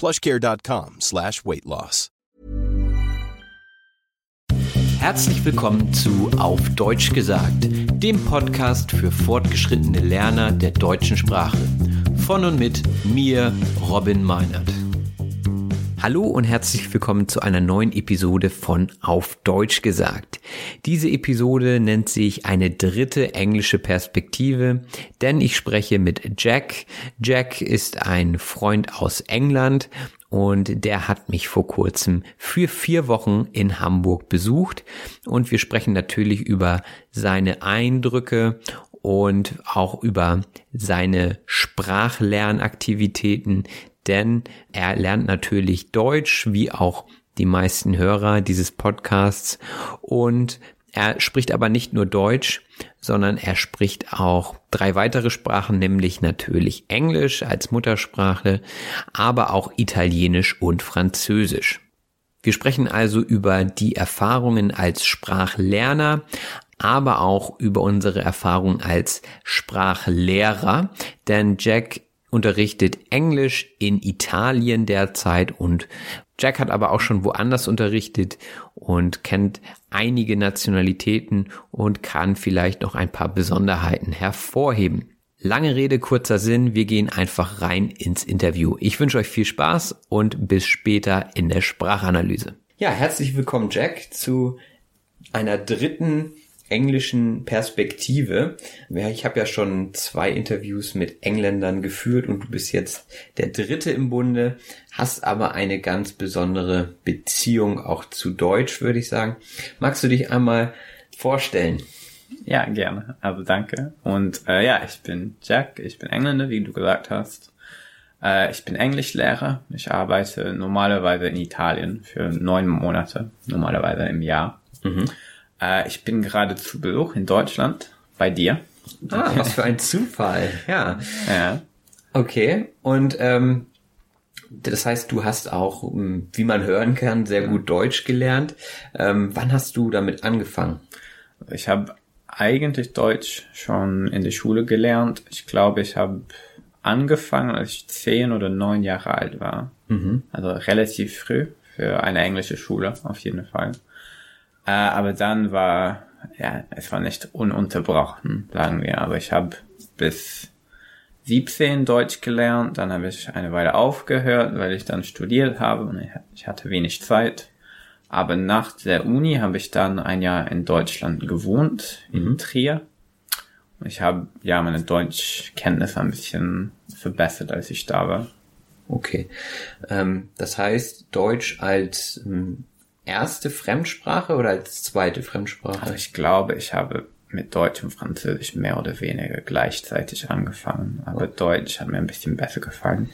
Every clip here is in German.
plushcare.com slash weight loss. Herzlich willkommen zu Auf Deutsch gesagt, dem Podcast für fortgeschrittene Lerner der deutschen Sprache. Von und mit mir, Robin Meinert. Hallo und herzlich willkommen zu einer neuen Episode von Auf Deutsch gesagt. Diese Episode nennt sich eine dritte englische Perspektive, denn ich spreche mit Jack. Jack ist ein Freund aus England und der hat mich vor kurzem für vier Wochen in Hamburg besucht und wir sprechen natürlich über seine Eindrücke und auch über seine Sprachlernaktivitäten, denn er lernt natürlich Deutsch, wie auch die meisten Hörer dieses Podcasts und er spricht aber nicht nur Deutsch, sondern er spricht auch drei weitere Sprachen, nämlich natürlich Englisch als Muttersprache, aber auch Italienisch und Französisch. Wir sprechen also über die Erfahrungen als Sprachlerner, aber auch über unsere Erfahrung als Sprachlehrer, denn Jack unterrichtet Englisch in Italien derzeit und Jack hat aber auch schon woanders unterrichtet und kennt einige Nationalitäten und kann vielleicht noch ein paar Besonderheiten hervorheben. Lange Rede, kurzer Sinn, wir gehen einfach rein ins Interview. Ich wünsche euch viel Spaß und bis später in der Sprachanalyse. Ja, herzlich willkommen Jack zu einer dritten englischen Perspektive. Ich habe ja schon zwei Interviews mit Engländern geführt und du bist jetzt der dritte im Bunde, hast aber eine ganz besondere Beziehung auch zu Deutsch, würde ich sagen. Magst du dich einmal vorstellen? Ja, gerne. Also danke. Und äh, ja, ich bin Jack, ich bin Engländer, wie du gesagt hast. Äh, ich bin Englischlehrer. Ich arbeite normalerweise in Italien für neun Monate, normalerweise im Jahr. Mhm. Äh, ich bin gerade zu Besuch in Deutschland bei dir. Ah, was für ein Zufall. Ja. Ja. Okay. Und ähm, das heißt, du hast auch, ähm, wie man hören kann, sehr gut Deutsch gelernt. Ähm, wann hast du damit angefangen? Ich habe eigentlich Deutsch schon in der Schule gelernt. Ich glaube, ich habe angefangen, als ich zehn oder neun Jahre alt war. Mhm. Also relativ früh für eine englische Schule, auf jeden Fall. Äh, aber dann war, ja, es war nicht ununterbrochen, sagen wir. Aber ich habe bis 17 Deutsch gelernt, dann habe ich eine Weile aufgehört, weil ich dann studiert habe und ich hatte wenig Zeit. Aber nach der Uni habe ich dann ein Jahr in Deutschland gewohnt, in mhm. Trier. Und ich habe ja meine Deutschkenntnisse ein bisschen verbessert, als ich da war. Okay. Ähm, das heißt, Deutsch als ähm, erste Fremdsprache oder als zweite Fremdsprache? Also ich glaube, ich habe mit Deutsch und Französisch mehr oder weniger gleichzeitig angefangen. Aber oh. Deutsch hat mir ein bisschen besser gefallen.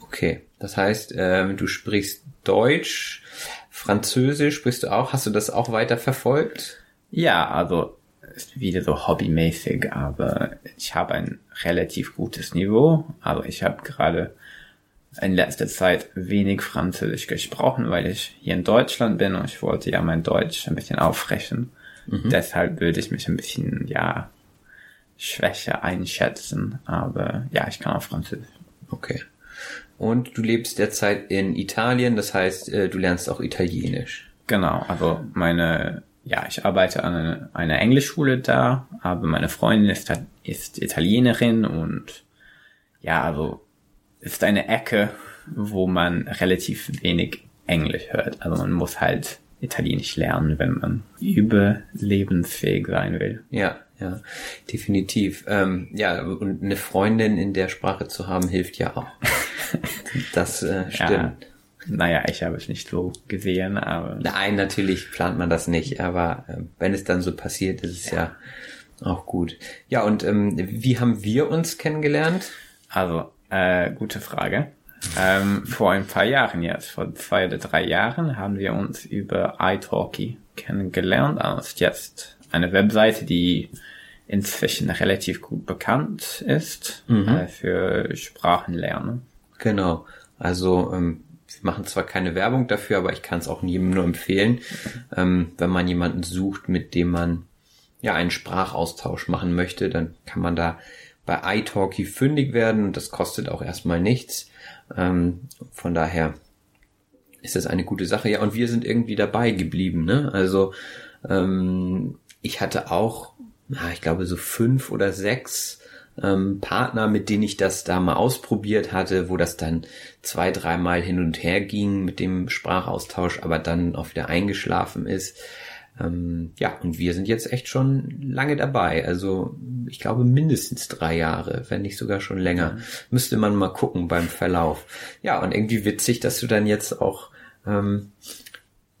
Okay, das heißt, ähm, du sprichst Deutsch, Französisch sprichst du auch. Hast du das auch weiter verfolgt? Ja, also ist wieder so hobbymäßig, aber ich habe ein relativ gutes Niveau. Aber ich habe gerade in letzter Zeit wenig Französisch gesprochen, weil ich hier in Deutschland bin und ich wollte ja mein Deutsch ein bisschen auffrischen. Mhm. Deshalb würde ich mich ein bisschen, ja, schwächer einschätzen. Aber ja, ich kann auch Französisch. Okay. Und du lebst derzeit in Italien, das heißt, äh, du lernst auch Italienisch. Genau, also meine, ja, ich arbeite an einer eine Englischschule da, aber meine Freundin ist, ist Italienerin und ja, also ist eine Ecke, wo man relativ wenig Englisch hört. Also man muss halt Italienisch lernen, wenn man überlebensfähig sein will. Ja, ja, definitiv. Ähm, ja, und eine Freundin in der Sprache zu haben, hilft ja auch. das äh, stimmt. Ja. Naja, ich habe es nicht so gesehen, aber. Nein, natürlich plant man das nicht, aber äh, wenn es dann so passiert, ist es ja, ja auch gut. Ja, und ähm, wie haben wir uns kennengelernt? Also, äh, gute Frage. Ähm, vor ein paar Jahren jetzt, vor zwei oder drei Jahren, haben wir uns über iTalki kennengelernt. Das ist jetzt eine Webseite, die inzwischen relativ gut bekannt ist mhm. äh, für Sprachenlernen. Genau. Also ähm, wir machen zwar keine Werbung dafür, aber ich kann es auch jedem nur empfehlen, ähm, wenn man jemanden sucht, mit dem man ja einen Sprachaustausch machen möchte, dann kann man da bei iTalki fündig werden das kostet auch erstmal nichts. Ähm, von daher ist das eine gute Sache. Ja, und wir sind irgendwie dabei geblieben. Ne? Also ähm, ich hatte auch na, ich glaube, so fünf oder sechs ähm, Partner, mit denen ich das da mal ausprobiert hatte, wo das dann zwei, dreimal hin und her ging mit dem Sprachaustausch, aber dann auch wieder eingeschlafen ist. Ähm, ja, und wir sind jetzt echt schon lange dabei. Also ich glaube mindestens drei Jahre, wenn nicht sogar schon länger. Müsste man mal gucken beim Verlauf. Ja, und irgendwie witzig, dass du dann jetzt auch ähm,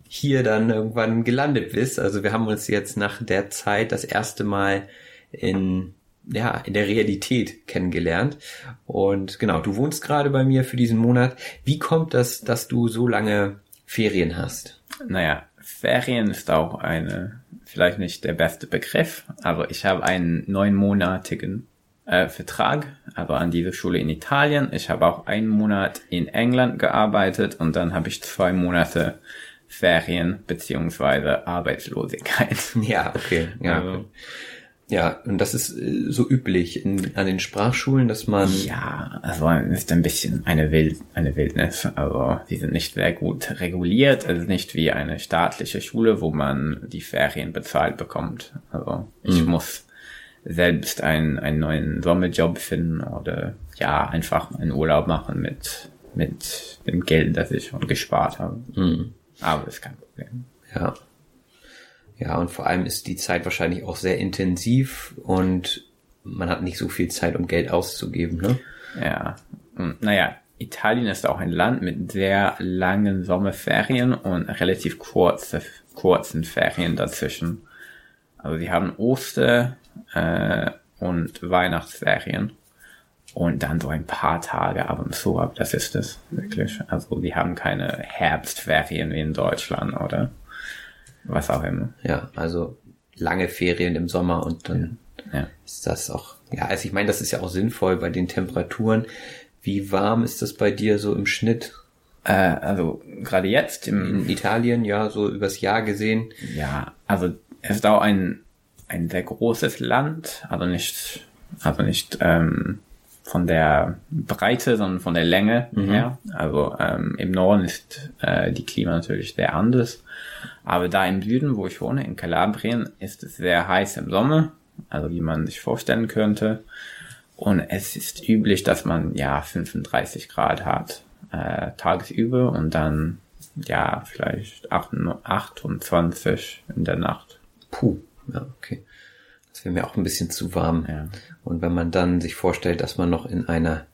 hier dann irgendwann gelandet bist. Also wir haben uns jetzt nach der Zeit das erste Mal in ja, in der Realität kennengelernt. Und genau, du wohnst gerade bei mir für diesen Monat. Wie kommt das, dass du so lange Ferien hast? Naja, Ferien ist auch eine, vielleicht nicht der beste Begriff, aber ich habe einen neunmonatigen äh, Vertrag, aber an dieser Schule in Italien. Ich habe auch einen Monat in England gearbeitet und dann habe ich zwei Monate Ferien beziehungsweise Arbeitslosigkeit. Ja, okay. Ja. Also, ja, und das ist äh, so üblich in, an den Sprachschulen, dass man. Ja, also ist ein bisschen eine Wild, eine Wildnis. Also die sind nicht sehr gut reguliert. Es ist nicht wie eine staatliche Schule, wo man die Ferien bezahlt bekommt. Also ich mhm. muss selbst einen, einen neuen Sommerjob finden oder ja, einfach einen Urlaub machen mit, mit dem Geld, das ich schon gespart habe. Mhm. Aber ist kein Problem. Ja. Ja, und vor allem ist die Zeit wahrscheinlich auch sehr intensiv und man hat nicht so viel Zeit, um Geld auszugeben, ne? Ja. Und, naja, Italien ist auch ein Land mit sehr langen Sommerferien und relativ kurze, kurzen Ferien dazwischen. Also sie haben Oster äh, und Weihnachtsferien und dann so ein paar Tage ab und zu, aber das ist es wirklich. Also wir haben keine Herbstferien wie in Deutschland oder was auch immer. Ja, also lange Ferien im Sommer und dann ja. ist das auch, ja, also ich meine, das ist ja auch sinnvoll bei den Temperaturen. Wie warm ist das bei dir so im Schnitt? Äh, also gerade jetzt im, in Italien, ja, so übers Jahr gesehen. Ja, also es ist auch ein, ein sehr großes Land, also nicht, also nicht, ähm, von der Breite, sondern von der Länge mhm. her. Also ähm, im Norden ist äh, die Klima natürlich sehr anders. Aber da im Süden, wo ich wohne, in Kalabrien, ist es sehr heiß im Sommer, also wie man sich vorstellen könnte. Und es ist üblich, dass man ja 35 Grad hat äh, tagsüber und dann ja vielleicht 28 in der Nacht. Puh, ja, okay. Das wäre mir auch ein bisschen zu warm. Ja. Und wenn man dann sich vorstellt, dass man noch in einer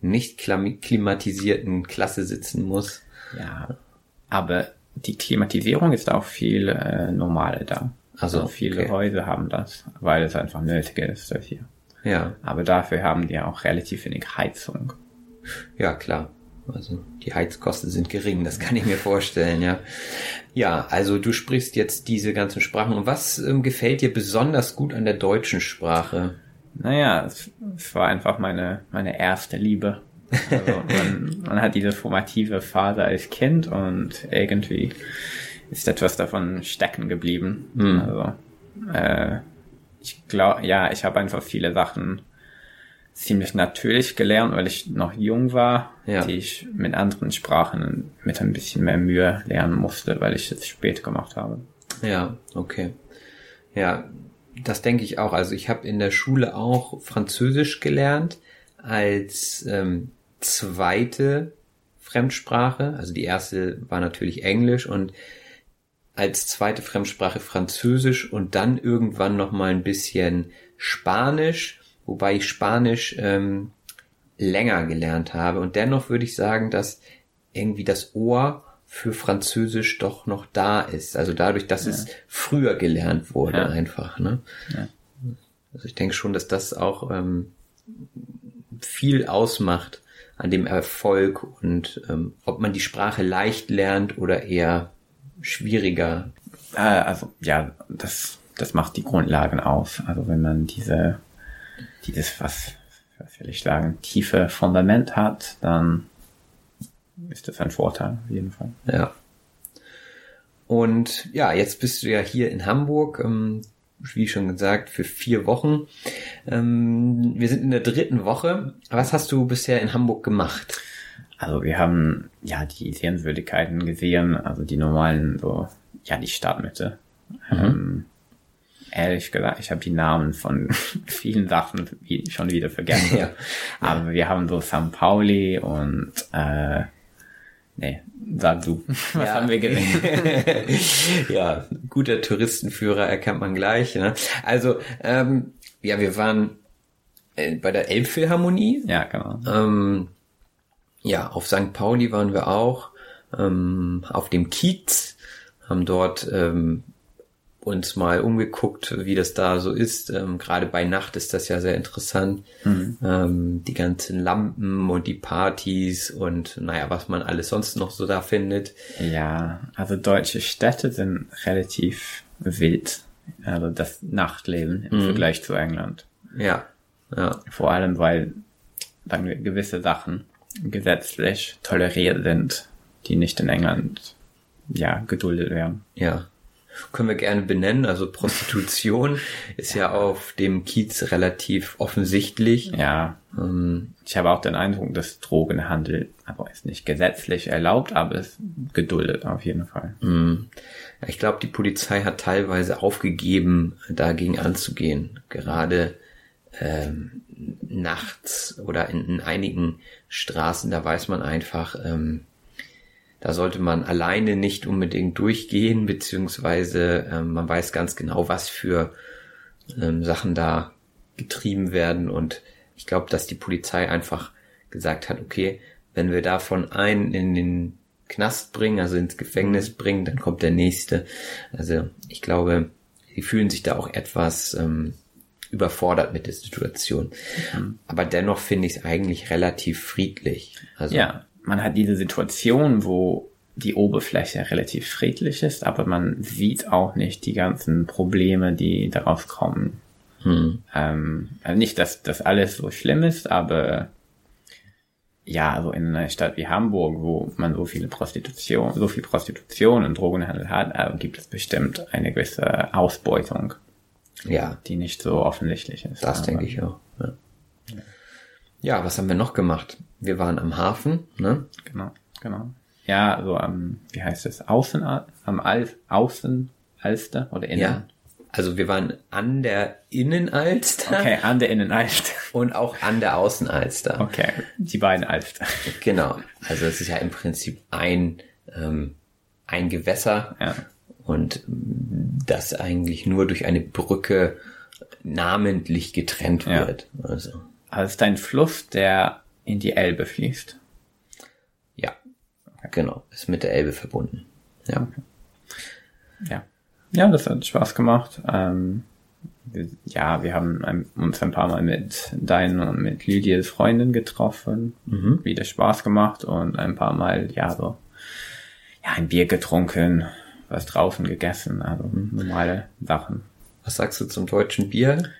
nicht klimatisierten Klasse sitzen muss. Ja, aber die Klimatisierung ist auch viel äh, normaler da. Also, also viele okay. Häuser haben das, weil es einfach nötig ist dafür. Ja. Aber dafür haben die auch relativ wenig Heizung. Ja, klar. Also die Heizkosten sind gering, das kann ich mir vorstellen, ja. Ja, also du sprichst jetzt diese ganzen Sprachen. Und was ähm, gefällt dir besonders gut an der deutschen Sprache? Naja, es, es war einfach meine, meine erste Liebe. Also man, man hat diese formative Phase als Kind und irgendwie ist etwas davon stecken geblieben. Mhm. Also äh, ich glaube, ja, ich habe einfach viele Sachen ziemlich natürlich gelernt, weil ich noch jung war, ja. die ich mit anderen Sprachen mit ein bisschen mehr Mühe lernen musste, weil ich es spät gemacht habe. Ja, okay. Ja, das denke ich auch. Also ich habe in der Schule auch Französisch gelernt als ähm, zweite Fremdsprache. Also die erste war natürlich Englisch und als zweite Fremdsprache Französisch und dann irgendwann noch mal ein bisschen Spanisch, wobei ich Spanisch ähm, länger gelernt habe. Und dennoch würde ich sagen, dass irgendwie das Ohr für Französisch doch noch da ist. Also dadurch, dass ja. es früher gelernt wurde, ja. einfach. Ne? Ja. Also ich denke schon, dass das auch ähm, viel ausmacht an dem Erfolg und ähm, ob man die Sprache leicht lernt oder eher schwieriger. Äh, also ja, das das macht die Grundlagen aus. Also wenn man diese dieses was was will ich sagen tiefe Fundament hat, dann ist das ein Vorteil, auf jeden Fall. Ja. Und ja, jetzt bist du ja hier in Hamburg, ähm, wie schon gesagt, für vier Wochen. Ähm, wir sind in der dritten Woche. Was hast du bisher in Hamburg gemacht? Also wir haben ja die Sehenswürdigkeiten gesehen, also die normalen, so, ja, die Stadtmitte. Mhm. Ähm, ehrlich gesagt, ich habe die Namen von vielen Sachen schon wieder vergessen. ja. Aber wir haben so St. Pauli und äh, Nee, sag du. Was ja. haben wir gesehen? ja, guter Touristenführer erkennt man gleich. Ne? Also, ähm, ja, wir waren äh, bei der Elbphilharmonie. Ja, genau. Ähm, ja, auf St. Pauli waren wir auch. Ähm, auf dem Kiez haben dort ähm, uns mal umgeguckt, wie das da so ist. Ähm, Gerade bei Nacht ist das ja sehr interessant. Mhm. Ähm, die ganzen Lampen und die Partys und naja, was man alles sonst noch so da findet. Ja, also deutsche Städte sind relativ wild. Also das Nachtleben im mhm. Vergleich zu England. Ja, ja. Vor allem, weil wir, gewisse Sachen gesetzlich toleriert sind, die nicht in England ja geduldet werden. Ja, können wir gerne benennen. Also Prostitution ist ja auf dem Kiez relativ offensichtlich. Ja. Ähm, ich habe auch den Eindruck, dass Drogenhandel aber ist nicht gesetzlich erlaubt, aber es geduldet auf jeden Fall. Mhm. Ich glaube, die Polizei hat teilweise aufgegeben, dagegen anzugehen. Gerade ähm, nachts oder in, in, einigen Straßen, da weiß man einfach, ähm, da sollte man alleine nicht unbedingt durchgehen, beziehungsweise ähm, man weiß ganz genau, was für ähm, Sachen da getrieben werden. Und ich glaube, dass die Polizei einfach gesagt hat, okay, wenn wir davon einen in den Knast bringen, also ins Gefängnis bringen, dann kommt der nächste. Also ich glaube, sie fühlen sich da auch etwas ähm, überfordert mit der Situation. Mhm. Aber dennoch finde ich es eigentlich relativ friedlich. Also, ja, man hat diese Situation, wo die Oberfläche relativ friedlich ist, aber man sieht auch nicht die ganzen Probleme, die daraus kommen. Hm. Ähm, also nicht, dass das alles so schlimm ist, aber ja, also in einer Stadt wie Hamburg, wo man so viele Prostitution, so viel Prostitution und Drogenhandel hat, äh, gibt es bestimmt eine gewisse Ausbeutung. Ja. Die nicht so offensichtlich ist. Das denke ich auch. Ja. ja, was haben wir noch gemacht? Wir waren am Hafen, ne? Genau, genau. Ja, so am, wie heißt es, Außen, am Al Außenalster oder Innen? Ja. Also wir waren an der Innenalster. Okay, an der Innenalster. Und auch an der Außenalster. Okay, die beiden Alster. Genau. Also es ist ja im Prinzip ein, ähm, ein Gewässer. Ja. Und das eigentlich nur durch eine Brücke namentlich getrennt wird. Ja. Also. also es ist ein Fluss, der in die Elbe fließt. Ja, genau. Ist mit der Elbe verbunden. Ja. Ja. Ja, das hat Spaß gemacht. Ähm, wir, ja, wir haben ein, uns ein paar Mal mit deinen und mit Lydias Freundin getroffen. Mhm. Wieder Spaß gemacht und ein paar Mal, ja, so, ja, ein Bier getrunken, was draußen gegessen, also normale Sachen. Was sagst du zum deutschen Bier?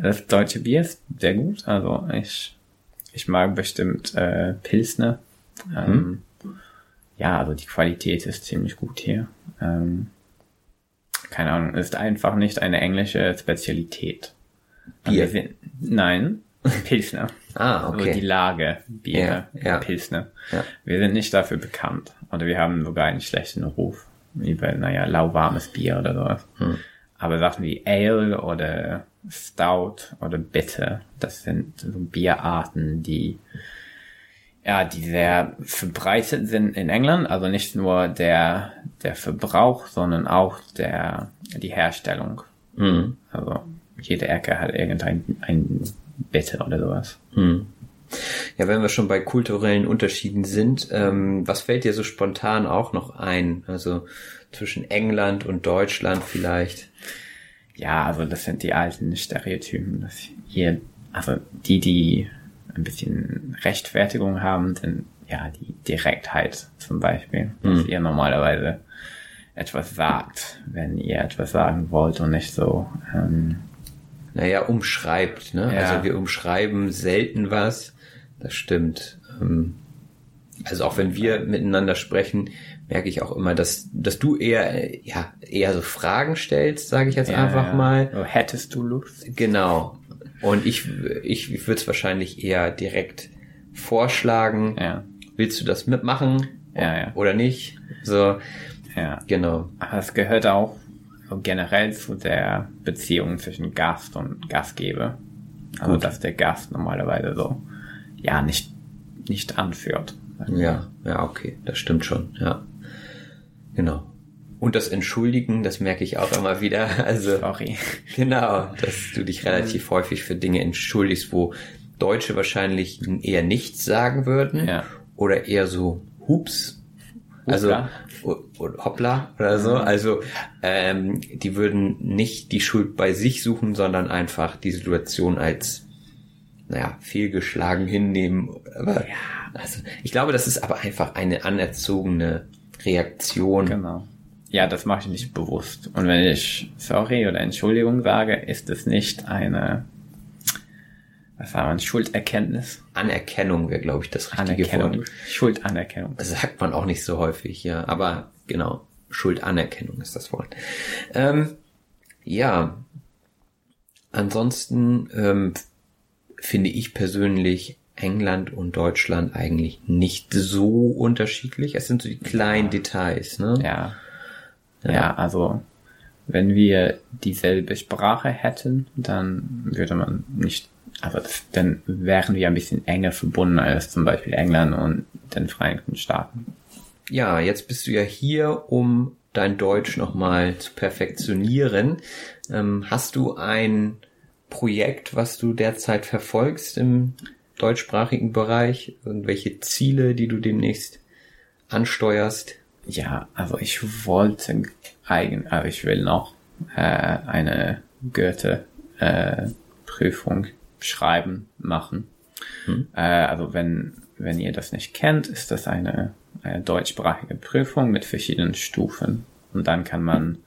Das deutsche Bier ist sehr gut. Also ich ich mag bestimmt äh, Pilsner. Ähm, ja, also die Qualität ist ziemlich gut hier. Ähm, keine Ahnung, ist einfach nicht eine englische Spezialität. Bier? Wir sind, nein, Pilsner. Ah, okay. Also die Lage Bier, Ja, ja. Pilsner. Ja. Wir sind nicht dafür bekannt. Oder wir haben sogar einen schlechten Ruf. Wie bei, naja, lauwarmes Bier oder sowas. Hm. Aber Sachen wie Ale oder Stout oder Bitter, das sind so Bierarten, die ja, die sehr verbreitet sind in England, also nicht nur der, der Verbrauch, sondern auch der, die Herstellung. Mhm. Also jede Ecke hat irgendein ein Bitter oder sowas. Ja, wenn wir schon bei kulturellen Unterschieden sind, ähm, was fällt dir so spontan auch noch ein? Also zwischen England und Deutschland vielleicht? Ja, also das sind die alten Stereotypen, dass hier, also die, die ein bisschen Rechtfertigung haben, sind ja die Direktheit zum Beispiel, dass ihr normalerweise etwas sagt, wenn ihr etwas sagen wollt und nicht so, ähm, Naja, umschreibt, ne? Ja. Also wir umschreiben selten was. Das stimmt. Ähm, Also auch wenn wir miteinander sprechen, merke ich auch immer, dass, dass du eher, äh, ja, eher so Fragen stellst, sage ich jetzt ja, einfach ja. mal. So, hättest du Lust? Genau. Und ich, ich würde es wahrscheinlich eher direkt vorschlagen. Ja, Willst du das mitmachen? Ja, ja. Oder nicht? So, ja. genau. Aber es gehört auch so generell zu der Beziehung zwischen Gast und Gastgeber. Also, dass der Gast normalerweise so, ja, nicht, nicht anführt. Ja, ja, okay, das stimmt schon, ja. Genau. Und das Entschuldigen, das merke ich auch immer wieder. Also, Sorry. genau, dass du dich relativ häufig für Dinge entschuldigst, wo Deutsche wahrscheinlich eher nichts sagen würden. Ja. Oder eher so Hups. Also, Hoppla. oder so. Also, ähm, die würden nicht die Schuld bei sich suchen, sondern einfach die Situation als naja, fehlgeschlagen hinnehmen. Aber also, ich glaube, das ist aber einfach eine anerzogene Reaktion. Genau. Ja, das mache ich nicht bewusst. Und wenn ich sorry oder Entschuldigung sage, ist es nicht eine, was war man, Schulderkenntnis? Anerkennung wäre, glaube ich, das richtige Anerkennung. Wort. Schuldanerkennung. Das sagt man auch nicht so häufig, ja. Aber genau, Schuldanerkennung ist das Wort. Ähm, ja. Ansonsten ähm, finde ich persönlich England und Deutschland eigentlich nicht so unterschiedlich. Es sind so die kleinen Details, ne? Ja. Ja, also wenn wir dieselbe Sprache hätten, dann würde man nicht, also das, dann wären wir ein bisschen enger verbunden als zum Beispiel England und den Vereinigten Staaten. Ja, jetzt bist du ja hier, um dein Deutsch nochmal zu perfektionieren. Ähm, hast du ein Projekt, was du derzeit verfolgst im deutschsprachigen Bereich? Irgendwelche Ziele, die du demnächst ansteuerst? Ja, also ich wollte eigen, aber ich will noch äh, eine Goethe äh, Prüfung schreiben machen. Äh, also wenn wenn ihr das nicht kennt, ist das eine, eine deutschsprachige Prüfung mit verschiedenen Stufen und dann kann man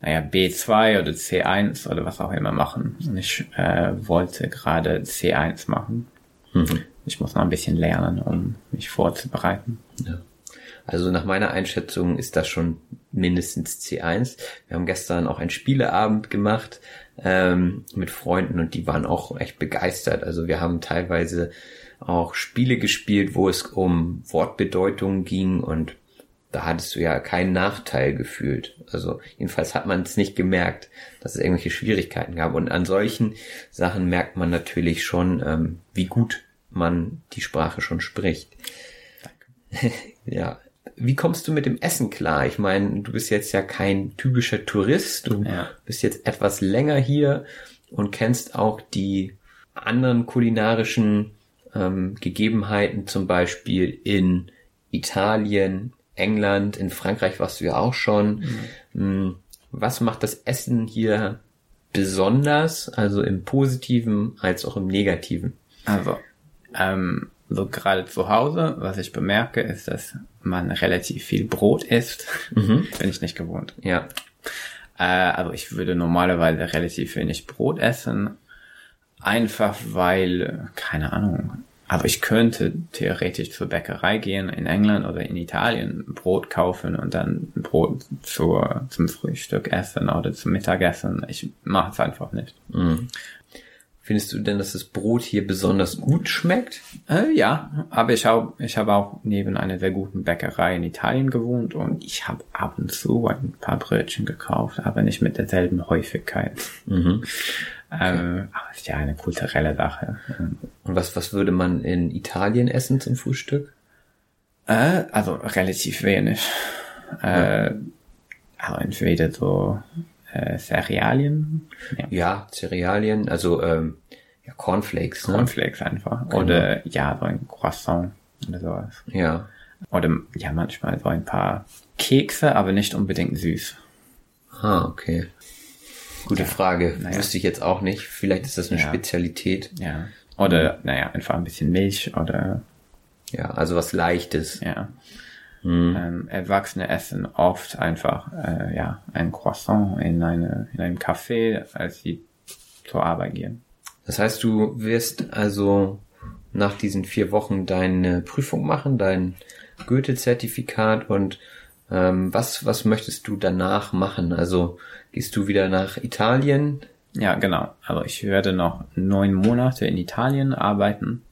naja, B2 oder C1 oder was auch immer machen. Und ich äh, wollte gerade C1 machen. Ich muss noch ein bisschen lernen, um mich vorzubereiten. Also nach meiner Einschätzung ist das schon mindestens C1. Wir haben gestern auch einen Spieleabend gemacht ähm, mit Freunden und die waren auch echt begeistert. Also wir haben teilweise auch Spiele gespielt, wo es um Wortbedeutungen ging und da hattest du ja keinen Nachteil gefühlt. Also jedenfalls hat man es nicht gemerkt, dass es irgendwelche Schwierigkeiten gab. Und an solchen Sachen merkt man natürlich schon, ähm, wie gut man die Sprache schon spricht. Ja. Wie kommst du mit dem Essen klar? Ich meine, du bist jetzt ja kein typischer Tourist. Du Ja. bist jetzt etwas länger hier und kennst auch die anderen kulinarischen ähm, Gegebenheiten, zum Beispiel in Italien, England, in Frankreich warst du ja auch schon. Mm, Was macht das Essen hier besonders, also im Positiven als auch im Negativen? Also, ähm, so gerade zu Hause, was ich bemerke, ist, dass man relativ viel Brot isst. Bin ich nicht gewohnt. Ja, Äh, also ich würde normalerweise relativ wenig Brot essen. Einfach weil, keine Ahnung, aber ich könnte theoretisch zur Bäckerei gehen in England oder in Italien, Brot kaufen und dann Brot zur, zum Frühstück essen oder zum Mittagessen. Ich mache es einfach nicht. Mhm. Findest du denn, dass das Brot hier besonders gut schmeckt? Äh, ja, aber ich habe ich hab auch neben einer sehr guten Bäckerei in Italien gewohnt und ich habe ab und zu ein paar Brötchen gekauft, aber nicht mit derselben Häufigkeit. Mhm. Ähm, aber ist ja eine kulturelle Sache. Und was, was würde man in Italien essen zum Frühstück? Äh, also relativ wenig. Äh, also entweder so äh, Cerealien. Ja. ja, Cerealien, also ähm, ja, Cornflakes. Ne? Cornflakes einfach. Genau. Oder ja, so ein Croissant oder sowas. Ja. Oder ja, manchmal so ein paar Kekse, aber nicht unbedingt süß. Ah, okay. Gute ja. Frage. Naja. Wüsste ich jetzt auch nicht. Vielleicht ist das eine ja. Spezialität. Ja. Oder, naja, einfach ein bisschen Milch oder. Ja, also was Leichtes. Ja. Mhm. Ähm, Erwachsene essen oft einfach äh, ja ein Croissant in eine in einem Café, als sie zur Arbeit gehen. Das heißt, du wirst also nach diesen vier Wochen deine Prüfung machen, dein Goethe-Zertifikat und ähm, was was möchtest du danach machen? Also gehst du wieder nach Italien? Ja, genau. Also ich werde noch neun Monate in Italien arbeiten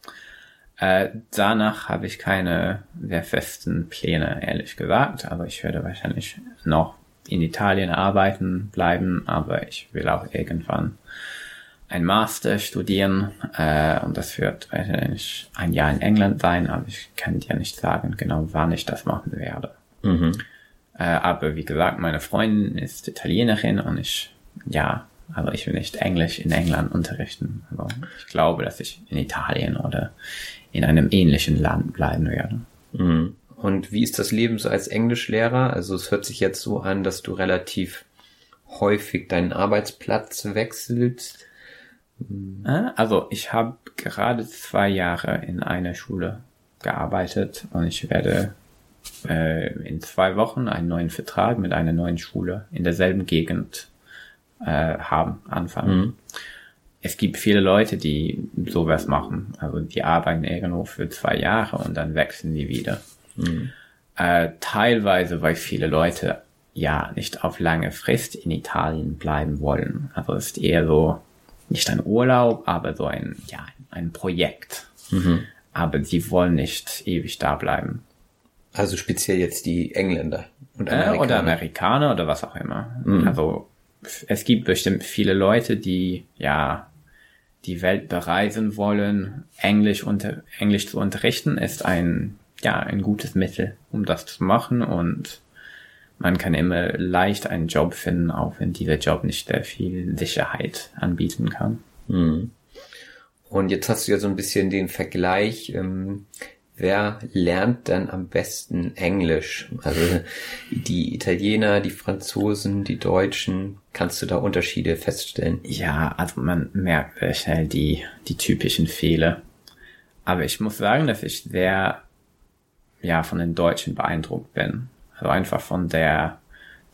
äh, danach habe ich keine sehr festen Pläne, ehrlich gesagt. Aber ich werde wahrscheinlich noch in Italien arbeiten bleiben, aber ich will auch irgendwann ein Master studieren äh, und das wird wahrscheinlich ein Jahr in England sein, aber ich kann dir nicht sagen genau, wann ich das machen werde. Mhm. Äh, aber wie gesagt, meine Freundin ist Italienerin und ich, ja, aber ich will nicht Englisch in England unterrichten. Also ich glaube, dass ich in Italien oder in einem ähnlichen Land bleiben werde. Mhm. Und wie ist das Leben so als Englischlehrer? Also es hört sich jetzt so an, dass du relativ häufig deinen Arbeitsplatz wechselst. Äh, also ich habe gerade zwei Jahre in einer Schule gearbeitet und ich werde äh, in zwei Wochen einen neuen Vertrag mit einer neuen Schule in derselben Gegend äh, haben, anfangen. Mhm es gibt viele Leute, die sowas machen. Also die arbeiten irgendwo für zwei Jahre und dann wechseln die wieder. Mhm. Äh, teilweise, weil viele Leute ja nicht auf lange Frist in Italien bleiben wollen. Also es ist eher so nicht ein Urlaub, aber so ein ja ein Projekt. Mhm. Aber sie wollen nicht ewig da bleiben. Also speziell jetzt die Engländer und Amerikaner. Äh, oder Amerikaner oder was auch immer. Mhm. Also es gibt bestimmt viele Leute, die ja die Welt bereisen wollen, Englisch unter, Englisch zu unterrichten, ist ein, ja, ein gutes Mittel, um das zu machen und man kann immer leicht einen Job finden, auch wenn dieser Job nicht sehr viel Sicherheit anbieten kann. Hm. Und jetzt hast du ja so ein bisschen den Vergleich. Ähm, wer lernt dann am besten Englisch? Also die Italiener, die Franzosen, die Deutschen, kannst du da Unterschiede feststellen? Ja, also man merkt sehr schnell die, die typischen Fehler. Aber ich muss sagen, dass ich sehr, ja, von den Deutschen beeindruckt bin. Also einfach von der,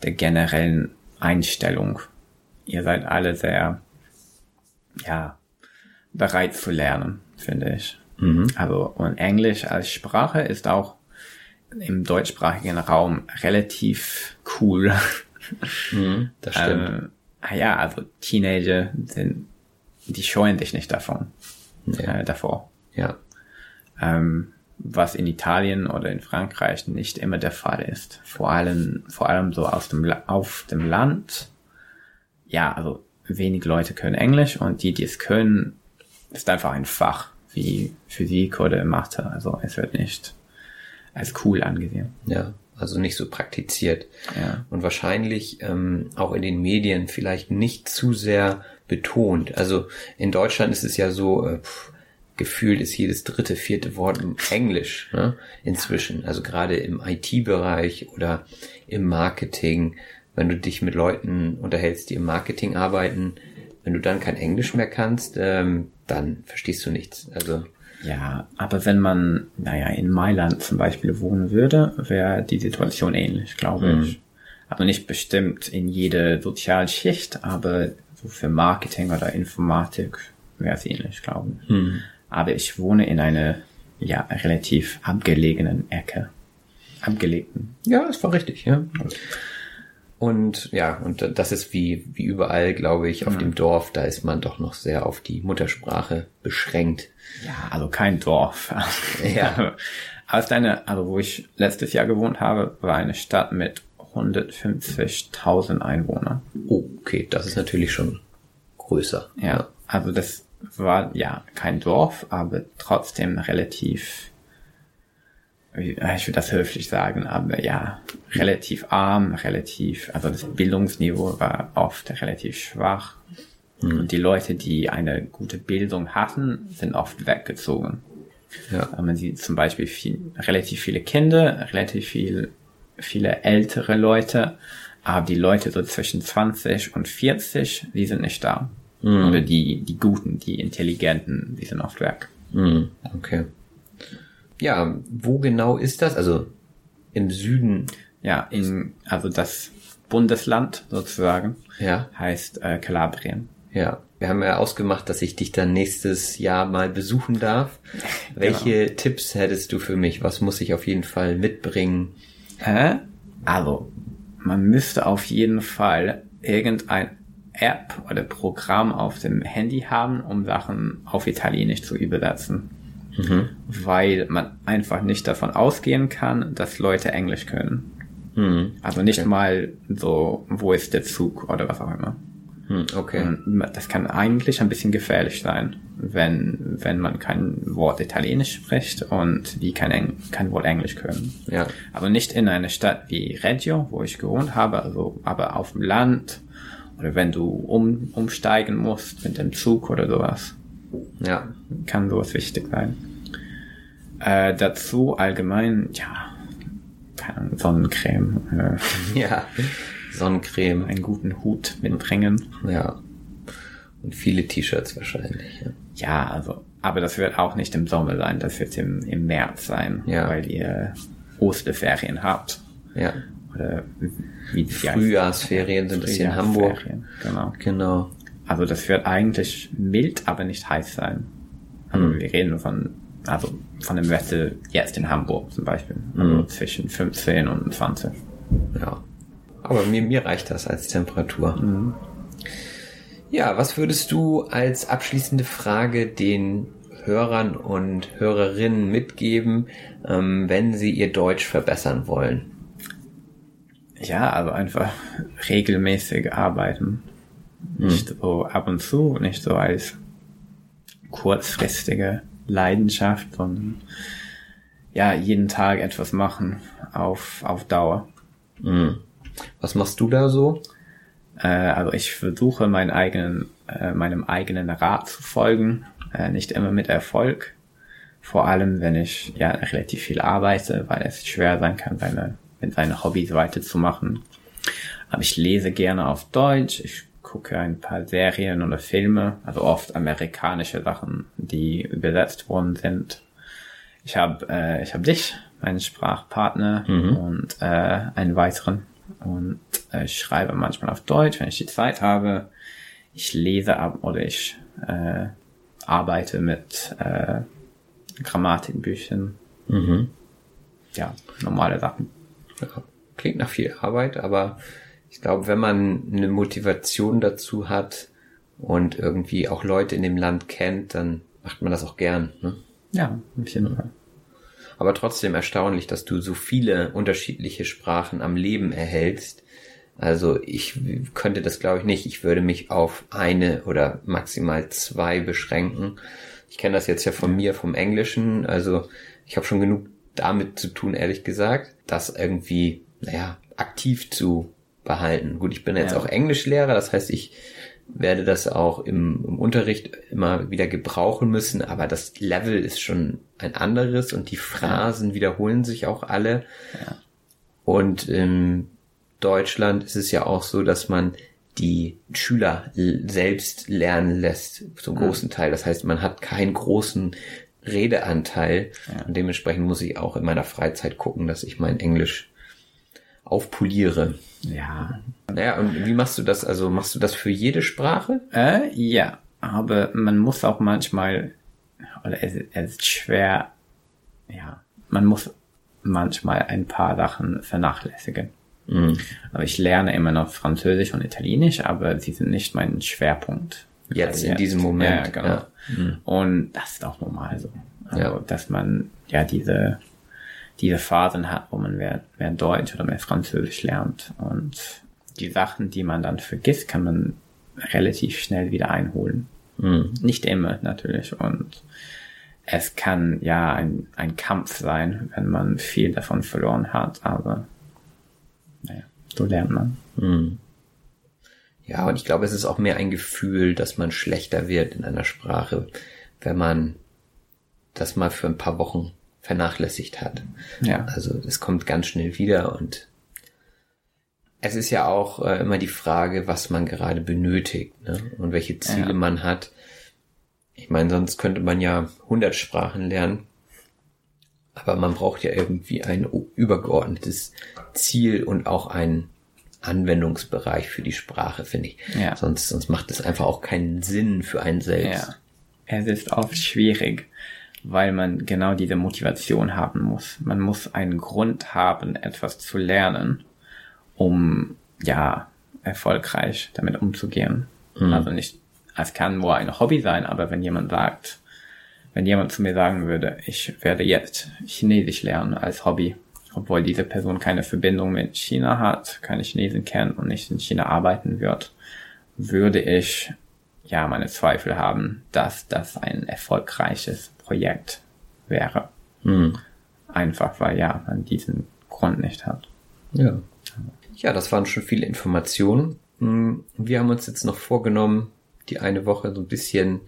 der generellen Einstellung. Ihr seid alle sehr, ja, bereit zu lernen, finde ich. Mhm. Also, und Englisch als Sprache ist auch im deutschsprachigen Raum relativ cool. Mhm, das stimmt. Ähm, ja, also Teenager sind, die scheuen sich nicht davon, ja. äh, davor. Ja. Ähm, was in Italien oder in Frankreich nicht immer der Fall ist. Vor allem, vor allem so aus dem, auf dem Land. Ja, also wenig Leute können Englisch und die, die es können, ist einfach ein Fach wie Physik oder Mathe. Also es wird nicht als cool angesehen. Ja, also nicht so praktiziert. Ja. Und wahrscheinlich ähm, auch in den Medien vielleicht nicht zu sehr betont. Also in Deutschland ist es ja so, äh, pff, gefühlt ist jedes dritte, vierte Wort Englisch ne? inzwischen. Also gerade im IT-Bereich oder im Marketing, wenn du dich mit Leuten unterhältst, die im Marketing arbeiten, wenn du dann kein Englisch mehr kannst, ähm, dann verstehst du nichts. Also ja, aber wenn man, naja, in Mailand zum Beispiel wohnen würde, wäre die Situation ähnlich, glaube mhm. ich. Also nicht bestimmt in jede Sozialschicht, aber so für Marketing oder Informatik wäre es ähnlich, glaube ich. Mhm. aber ich wohne in einer ja relativ abgelegenen Ecke. Abgelegten. Ja, das war richtig, ja. Und ja, und das ist wie, wie überall, glaube ich, auf mhm. dem Dorf, da ist man doch noch sehr auf die Muttersprache beschränkt. Ja, also kein Dorf. ja. Als deine, also wo ich letztes Jahr gewohnt habe, war eine Stadt mit 150.000 Einwohnern. Oh, okay, das ist natürlich schon größer. Ja, also das war ja kein Dorf, aber trotzdem relativ, ich würde das höflich sagen, aber ja, relativ arm, relativ, also das Bildungsniveau war oft relativ schwach. Mhm. Und die Leute, die eine gute Bildung hatten, sind oft weggezogen. Ja. Man sieht zum Beispiel viel, relativ viele Kinder, relativ viel, viele ältere Leute, aber die Leute so zwischen 20 und 40, die sind nicht da. Mhm. Oder die, die Guten, die Intelligenten, die sind oft weg. Mhm. Okay. Ja, wo genau ist das? Also im Süden. Ja, in, also das Bundesland sozusagen ja. heißt äh, Kalabrien. Ja, wir haben ja ausgemacht, dass ich dich dann nächstes Jahr mal besuchen darf. Welche genau. Tipps hättest du für mich? Was muss ich auf jeden Fall mitbringen? Äh? Also, man müsste auf jeden Fall irgendein App oder Programm auf dem Handy haben, um Sachen auf Italienisch zu übersetzen. Mhm. Weil man einfach nicht davon ausgehen kann, dass Leute Englisch können. Mhm. Also nicht okay. mal so, wo ist der Zug oder was auch immer. Mhm, okay. Und das kann eigentlich ein bisschen gefährlich sein, wenn, wenn man kein Wort Italienisch spricht und die kein, Eng kein Wort Englisch können. Ja. Aber nicht in einer Stadt wie Reggio, wo ich gewohnt habe, also, aber auf dem Land, oder wenn du um, umsteigen musst mit dem Zug oder sowas. Ja. Kann sowas wichtig sein. Äh, dazu allgemein, ja, keine Ahnung, Sonnencreme. Äh, ja, Sonnencreme. Einen guten Hut mitbringen. Ja. Und viele T-Shirts wahrscheinlich. Ja. ja, also, aber das wird auch nicht im Sommer sein, das wird im, im März sein, ja. weil ihr Osterferien habt. Ja. Oder wie die Frühjahrsferien sind es hier in Hamburg. Genau. Genau. Also das wird eigentlich mild, aber nicht heiß sein. Also mhm. wir reden von, also von dem Wetter jetzt in Hamburg zum Beispiel. Also mhm. zwischen 15 und 20. Ja. Aber mir, mir reicht das als Temperatur. Mhm. Ja, was würdest du als abschließende Frage den Hörern und Hörerinnen mitgeben, ähm, wenn sie ihr Deutsch verbessern wollen? Ja, also einfach regelmäßig arbeiten. Nicht hm. so ab und zu, nicht so als kurzfristige Leidenschaft, sondern ja, jeden Tag etwas machen auf, auf Dauer. Hm. Was machst du da so? Äh, also ich versuche meinen eigenen, äh, meinem eigenen Rat zu folgen, äh, nicht immer mit Erfolg. Vor allem, wenn ich ja relativ viel arbeite, weil es schwer sein kann, seine mit seinen Hobbys weiterzumachen. Aber ich lese gerne auf Deutsch, ich gucke ein paar Serien oder Filme, also oft amerikanische Sachen, die übersetzt worden sind. Ich habe äh, ich hab dich, meinen Sprachpartner mhm. und äh, einen weiteren und äh, ich schreibe manchmal auf Deutsch, wenn ich die Zeit habe. Ich lese ab oder ich äh, arbeite mit äh, Grammatikbüchern. Mhm. Ja, normale Sachen. Ja, klingt nach viel Arbeit, aber ich glaube, wenn man eine Motivation dazu hat und irgendwie auch Leute in dem Land kennt, dann macht man das auch gern. Ne? Ja, auf jeden Fall. Aber trotzdem erstaunlich, dass du so viele unterschiedliche Sprachen am Leben erhältst. Also ich könnte das glaube ich nicht. Ich würde mich auf eine oder maximal zwei beschränken. Ich kenne das jetzt ja von mir vom Englischen. Also ich habe schon genug damit zu tun, ehrlich gesagt, das irgendwie, naja, aktiv zu behalten. Gut, ich bin jetzt ja. auch Englischlehrer, das heißt, ich werde das auch im, im, Unterricht immer wieder gebrauchen müssen, aber das Level ist schon ein anderes und die Phrasen ja. wiederholen sich auch alle. Ja. Und in Deutschland ist es ja auch so, dass man die Schüler selbst lernen lässt, zum großen Teil. Das heißt, man hat keinen großen Redeanteil. Ja. Und dementsprechend muss ich auch in meiner Freizeit gucken, dass ich mein Englisch aufpoliere. Ja. Naja, und wie machst du das? Also machst du das für jede Sprache? Äh, ja, aber man muss auch manchmal oder es, es ist schwer, ja, man muss manchmal ein paar Sachen vernachlässigen. Mhm. Aber ich lerne immer noch Französisch und Italienisch, aber sie sind nicht mein Schwerpunkt. Jetzt also in diesem Moment. Ja, genau. Ja. Mhm. Und das ist auch normal so. Also, ja. dass man ja diese, diese Phasen hat, wo man mehr, mehr Deutsch oder mehr Französisch lernt. Und die Sachen, die man dann vergisst, kann man relativ schnell wieder einholen. Mhm. Nicht immer natürlich. Und es kann ja ein, ein Kampf sein, wenn man viel davon verloren hat, aber naja, so lernt man. Mhm. Ja, und ich glaube, es ist auch mehr ein Gefühl, dass man schlechter wird in einer Sprache, wenn man das mal für ein paar Wochen vernachlässigt hat. Ja. Also es kommt ganz schnell wieder und es ist ja auch äh, immer die Frage, was man gerade benötigt ne? und welche Ziele ja. man hat. Ich meine, sonst könnte man ja 100 Sprachen lernen, aber man braucht ja irgendwie ein übergeordnetes Ziel und auch einen Anwendungsbereich für die Sprache, finde ich. Ja. Sonst, sonst macht es einfach auch keinen Sinn für einen selbst. Ja. Es ist oft schwierig, weil man genau diese Motivation haben muss. Man muss einen Grund haben, etwas zu lernen, um ja erfolgreich damit umzugehen. Mhm. Also nicht, es kann nur ein Hobby sein, aber wenn jemand sagt, wenn jemand zu mir sagen würde, ich werde jetzt Chinesisch lernen als Hobby, obwohl diese Person keine Verbindung mit China hat, keine Chinesen kennt und nicht in China arbeiten wird, würde ich ja meine Zweifel haben, dass das ein erfolgreiches Projekt wäre. Hm. Einfach weil ja man diesen Grund nicht hat. Ja. Ja, das waren schon viele Informationen. Hm, wir haben uns jetzt noch vorgenommen, die eine Woche so ein bisschen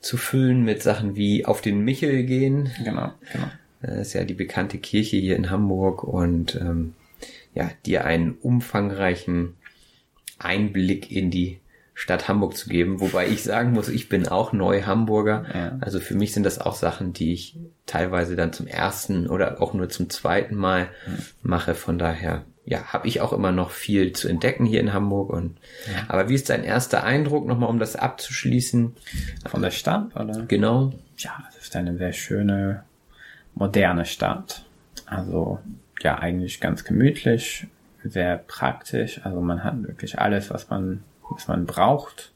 zu füllen mit Sachen wie auf den Michel gehen. Genau, genau. Das ist ja die bekannte Kirche hier in Hamburg und ähm, ja, dir einen umfangreichen Einblick in die Stadt Hamburg zu geben. Wobei ich sagen muss, ich bin auch neu Hamburger. Ja. Also für mich sind das auch Sachen, die ich teilweise dann zum ersten oder auch nur zum zweiten Mal ja. mache. Von daher, ja, habe ich auch immer noch viel zu entdecken hier in Hamburg. Und ja. aber wie ist dein erster Eindruck, nochmal um das abzuschließen? Von der Stadt, oder? Genau. Ja, es ist eine sehr schöne, moderne Stadt. Also ja, eigentlich ganz gemütlich, sehr praktisch. Also man hat wirklich alles, was man, was man braucht.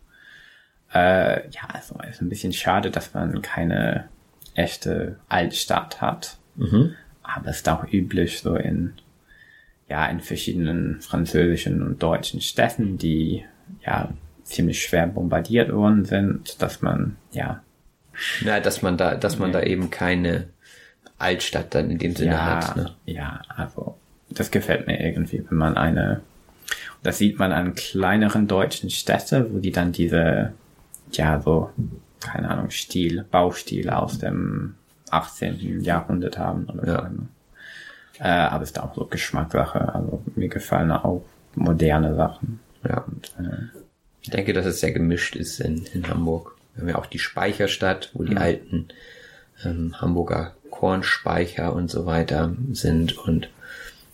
Äh, ja, also ist ein bisschen schade, dass man keine echte Altstadt hat. Mhm. Aber es ist auch üblich so in, ja, in verschiedenen französischen und deutschen Städten, die ja ziemlich schwer bombardiert worden sind, dass man, ja. Ja, dass man da, dass man da eben keine Altstadt dann in dem Sinne ja, hat. Ne? Ja, also das gefällt mir irgendwie, wenn man eine, das sieht man an kleineren deutschen Städte, wo die dann diese, ja, so, keine Ahnung, Stil, Baustil aus dem 18. Jahrhundert haben oder ja. so. Äh, aber es ist auch so Geschmackssache. Also mir gefallen auch moderne Sachen. Ja. Und, äh, ich denke, dass es sehr gemischt ist in, in Hamburg. Wir haben ja auch die Speicherstadt, wo die mhm. alten ähm, Hamburger Kornspeicher und so weiter sind und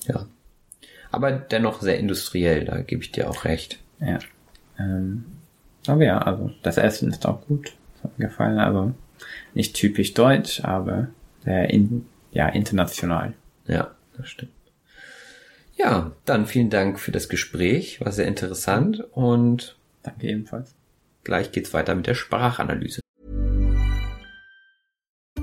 ja. Aber dennoch sehr industriell, da gebe ich dir auch recht. Ja. Ähm, aber ja, also das Essen ist auch gut. Das hat mir gefallen. Also nicht typisch deutsch, aber sehr in, ja, international. Ja, das stimmt. Ja, dann vielen Dank für das Gespräch. War sehr interessant und danke ebenfalls. Gleich geht's weiter mit der Sprachanalyse.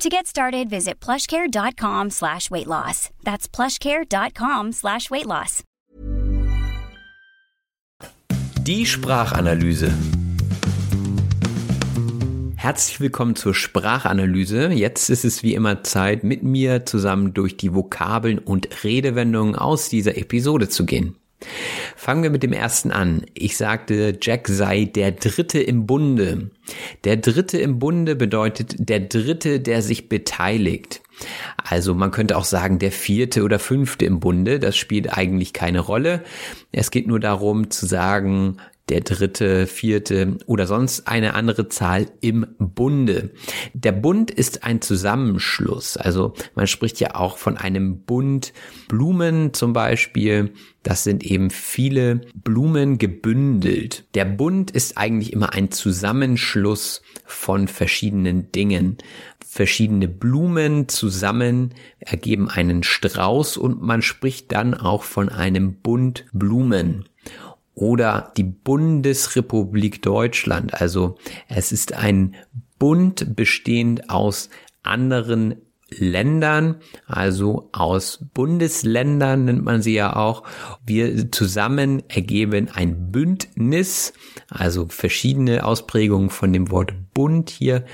To get started, visit plushcare.com slash weight loss. That's plushcare.com slash weight loss. Die Sprachanalyse. Herzlich willkommen zur Sprachanalyse. Jetzt ist es wie immer Zeit, mit mir zusammen durch die Vokabeln und Redewendungen aus dieser Episode zu gehen. Fangen wir mit dem ersten an. Ich sagte, Jack sei der Dritte im Bunde. Der Dritte im Bunde bedeutet der Dritte, der sich beteiligt. Also man könnte auch sagen, der vierte oder fünfte im Bunde. Das spielt eigentlich keine Rolle. Es geht nur darum zu sagen, der dritte, vierte oder sonst eine andere Zahl im Bunde. Der Bund ist ein Zusammenschluss. Also man spricht ja auch von einem Bund Blumen zum Beispiel. Das sind eben viele Blumen gebündelt. Der Bund ist eigentlich immer ein Zusammenschluss von verschiedenen Dingen. Verschiedene Blumen zusammen ergeben einen Strauß und man spricht dann auch von einem Bund Blumen oder die Bundesrepublik Deutschland. Also es ist ein Bund bestehend aus anderen Ländern, also aus Bundesländern nennt man sie ja auch. Wir zusammen ergeben ein Bündnis, also verschiedene Ausprägungen von dem Wort Bund hier.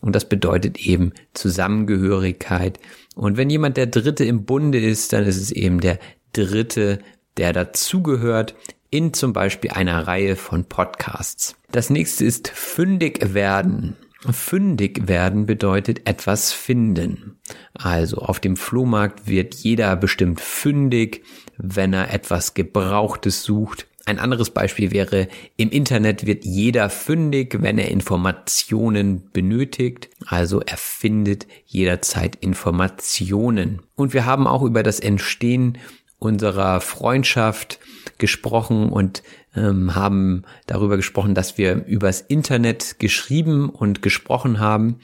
Und das bedeutet eben Zusammengehörigkeit. Und wenn jemand der Dritte im Bunde ist, dann ist es eben der Dritte, der dazugehört in zum Beispiel einer Reihe von Podcasts. Das nächste ist fündig werden. Fündig werden bedeutet etwas finden. Also auf dem Flohmarkt wird jeder bestimmt fündig, wenn er etwas Gebrauchtes sucht. Ein anderes Beispiel wäre, im Internet wird jeder fündig, wenn er Informationen benötigt. Also er findet jederzeit Informationen. Und wir haben auch über das Entstehen unserer Freundschaft gesprochen und ähm, haben darüber gesprochen, dass wir übers Internet geschrieben und gesprochen haben.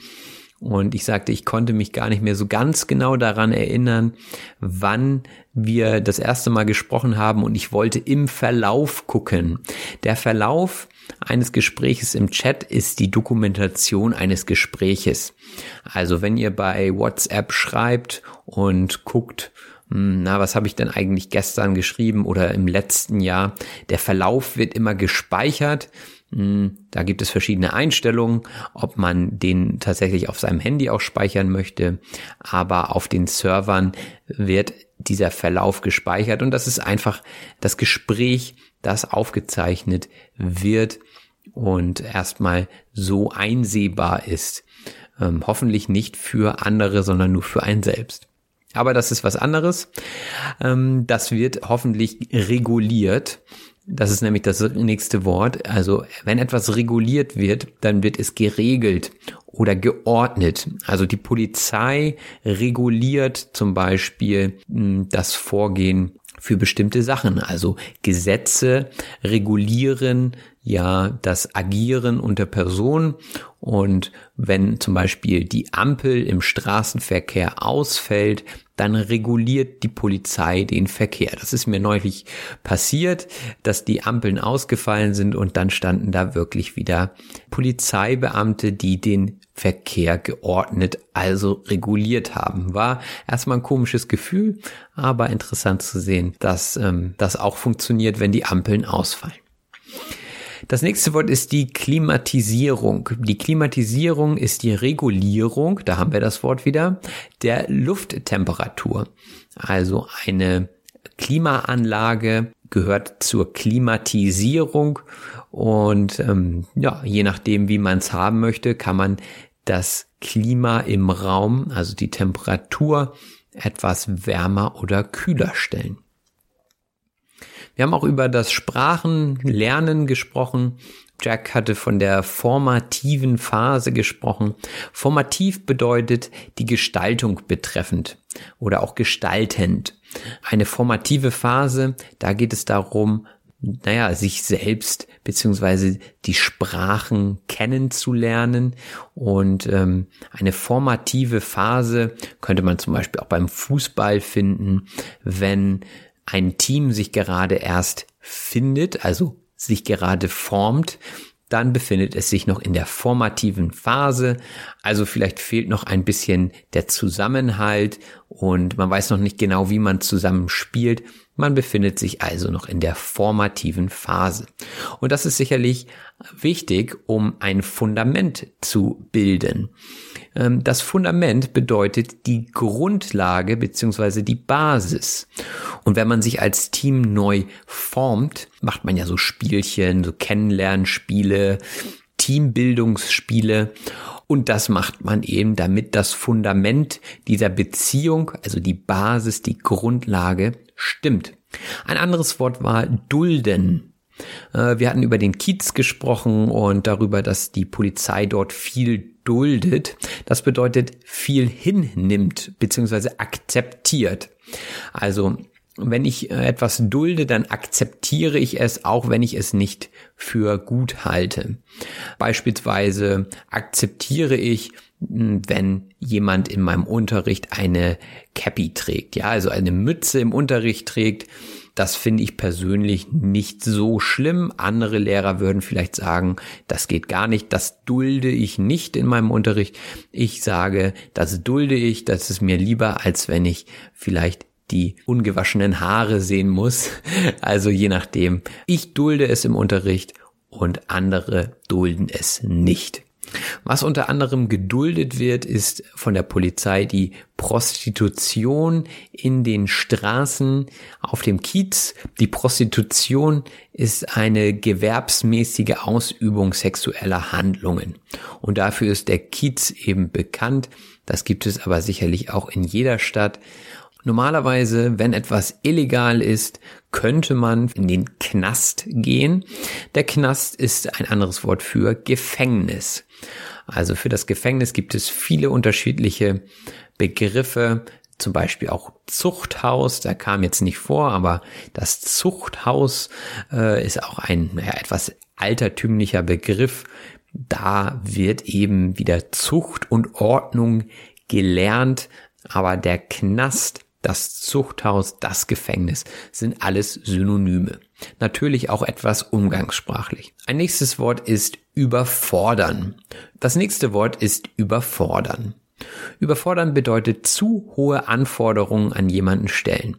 Und ich sagte, ich konnte mich gar nicht mehr so ganz genau daran erinnern, wann wir das erste Mal gesprochen haben und ich wollte im Verlauf gucken. Der Verlauf eines Gespräches im Chat ist die Dokumentation eines Gespräches. Also wenn ihr bei WhatsApp schreibt und guckt, na, was habe ich denn eigentlich gestern geschrieben oder im letzten Jahr? Der Verlauf wird immer gespeichert. Hm, da gibt es verschiedene Einstellungen, ob man den tatsächlich auf seinem Handy auch speichern möchte. Aber auf den Servern wird dieser Verlauf gespeichert und das ist einfach das Gespräch, das aufgezeichnet wird und erstmal so einsehbar ist. Ähm, hoffentlich nicht für andere, sondern nur für einen selbst. Aber das ist was anderes. Ähm, das wird hoffentlich reguliert. Das ist nämlich das nächste Wort. Also wenn etwas reguliert wird, dann wird es geregelt oder geordnet. Also die Polizei reguliert zum Beispiel hm, das Vorgehen für bestimmte Sachen. Also Gesetze regulieren ja das Agieren unter Personen und wenn zum Beispiel die Ampel im Straßenverkehr ausfällt, dann reguliert die Polizei den Verkehr. Das ist mir neulich passiert, dass die Ampeln ausgefallen sind und dann standen da wirklich wieder Polizeibeamte, die den Verkehr geordnet, also reguliert haben. War erstmal ein komisches Gefühl, aber interessant zu sehen, dass ähm, das auch funktioniert, wenn die Ampeln ausfallen. Das nächste Wort ist die Klimatisierung. Die Klimatisierung ist die Regulierung, da haben wir das Wort wieder, der Lufttemperatur. Also eine Klimaanlage gehört zur Klimatisierung und ähm, ja, je nachdem, wie man es haben möchte, kann man das Klima im Raum, also die Temperatur, etwas wärmer oder kühler stellen. Wir haben auch über das Sprachenlernen gesprochen. Jack hatte von der formativen Phase gesprochen. Formativ bedeutet die Gestaltung betreffend oder auch gestaltend. Eine formative Phase, da geht es darum, naja, sich selbst beziehungsweise die Sprachen kennenzulernen. Und ähm, eine formative Phase könnte man zum Beispiel auch beim Fußball finden, wenn ein Team sich gerade erst findet, also sich gerade formt, dann befindet es sich noch in der formativen Phase. Also vielleicht fehlt noch ein bisschen der Zusammenhalt und man weiß noch nicht genau, wie man zusammen spielt. Man befindet sich also noch in der formativen Phase. Und das ist sicherlich wichtig, um ein Fundament zu bilden. Ähm, das Fundament bedeutet die Grundlage beziehungsweise die Basis. Und wenn man sich als Team neu formt, macht man ja so Spielchen, so Kennenlernspiele, Teambildungsspiele. Und das macht man eben, damit das Fundament dieser Beziehung, also die Basis, die Grundlage stimmt. Ein anderes Wort war dulden. Äh, wir hatten über den Kiez gesprochen und darüber, dass die Polizei dort viel duldet. Das bedeutet viel hinnimmt bzw. akzeptiert. Also wenn ich äh, etwas dulde, dann akzeptiere ich es, auch wenn ich es nicht für gut halte. Beispielsweise akzeptiere ich, hm, wenn jemand in meinem Unterricht eine Cappy trägt, ja, also eine Mütze im Unterricht trägt, das finde ich persönlich nicht so schlimm. Andere Lehrer würden vielleicht sagen, das geht gar nicht, das dulde ich nicht in meinem Unterricht. Ich sage, das dulde ich, das ist mir lieber, als wenn ich vielleicht die ungewaschenen Haare sehen muss. Also je nachdem. Ich dulde es im Unterricht und andere dulden es nicht. Was unter anderem geduldet wird, ist von der Polizei die Prostitution in den Straßen auf dem Kiez. Die Prostitution ist eine gewerbsmäßige Ausübung sexueller Handlungen. Und dafür ist der Kiez eben bekannt. Das gibt es aber sicherlich auch in jeder Stadt. Normalerweise, wenn etwas illegal ist, könnte man in den Knast gehen. Der Knast ist ein anderes Wort für Gefängnis. Also für das Gefängnis gibt es viele unterschiedliche Begriffe, zum Beispiel auch Zuchthaus, da kam jetzt nicht vor, aber das Zuchthaus äh, ist auch ein ja, etwas altertümlicher Begriff. Da wird eben wieder Zucht und Ordnung gelernt, aber der Knast das Zuchthaus, das Gefängnis sind alles Synonyme. Natürlich auch etwas umgangssprachlich. Ein nächstes Wort ist überfordern. Das nächste Wort ist überfordern. Überfordern bedeutet zu hohe Anforderungen an jemanden stellen.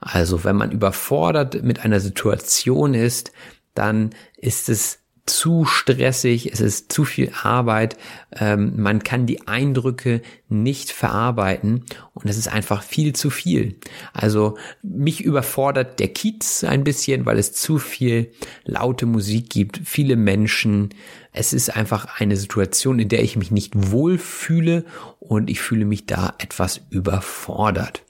Also wenn man überfordert mit einer Situation ist, dann ist es zu stressig, es ist zu viel Arbeit, ähm, man kann die Eindrücke nicht verarbeiten und es ist einfach viel zu viel. Also mich überfordert der Kiez ein bisschen, weil es zu viel laute Musik gibt, viele Menschen. Es ist einfach eine Situation, in der ich mich nicht wohlfühle und ich fühle mich da etwas überfordert.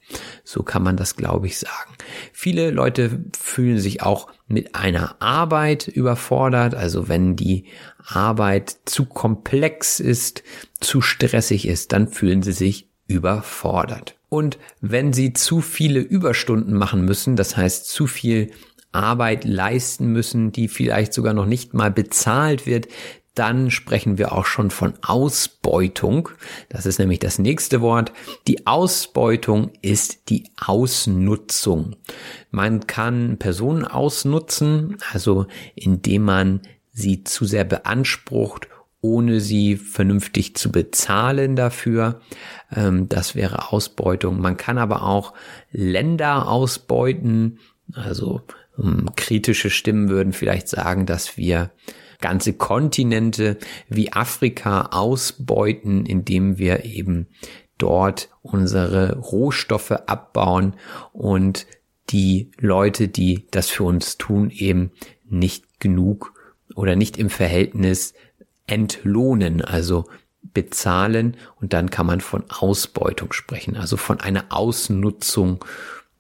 So kann man das, glaube ich, sagen. Viele Leute fühlen sich auch mit einer Arbeit überfordert, also wenn die Arbeit zu komplex ist, zu stressig ist, dann fühlen sie sich überfordert. Und wenn sie zu viele Überstunden machen müssen, das heißt zu viel Arbeit leisten müssen, die vielleicht sogar noch nicht mal bezahlt wird, dann sprechen wir auch schon von Ausbeutung. Das ist nämlich das nächste Wort. Die Ausbeutung ist die Ausnutzung. Man kann Personen ausnutzen, also indem man sie zu sehr beansprucht, ohne sie vernünftig zu bezahlen dafür. Ähm, das wäre Ausbeutung. Man kann aber auch Länder ausbeuten. Also ähm, kritische Stimmen würden vielleicht sagen, dass wir ganze Kontinente wie Afrika ausbeuten, indem wir eben dort unsere Rohstoffe abbauen und die Leute, die das für uns tun, eben nicht genug oder nicht im Verhältnis entlohnen, also bezahlen. Und dann kann man von Ausbeutung sprechen, also von einer Ausnutzung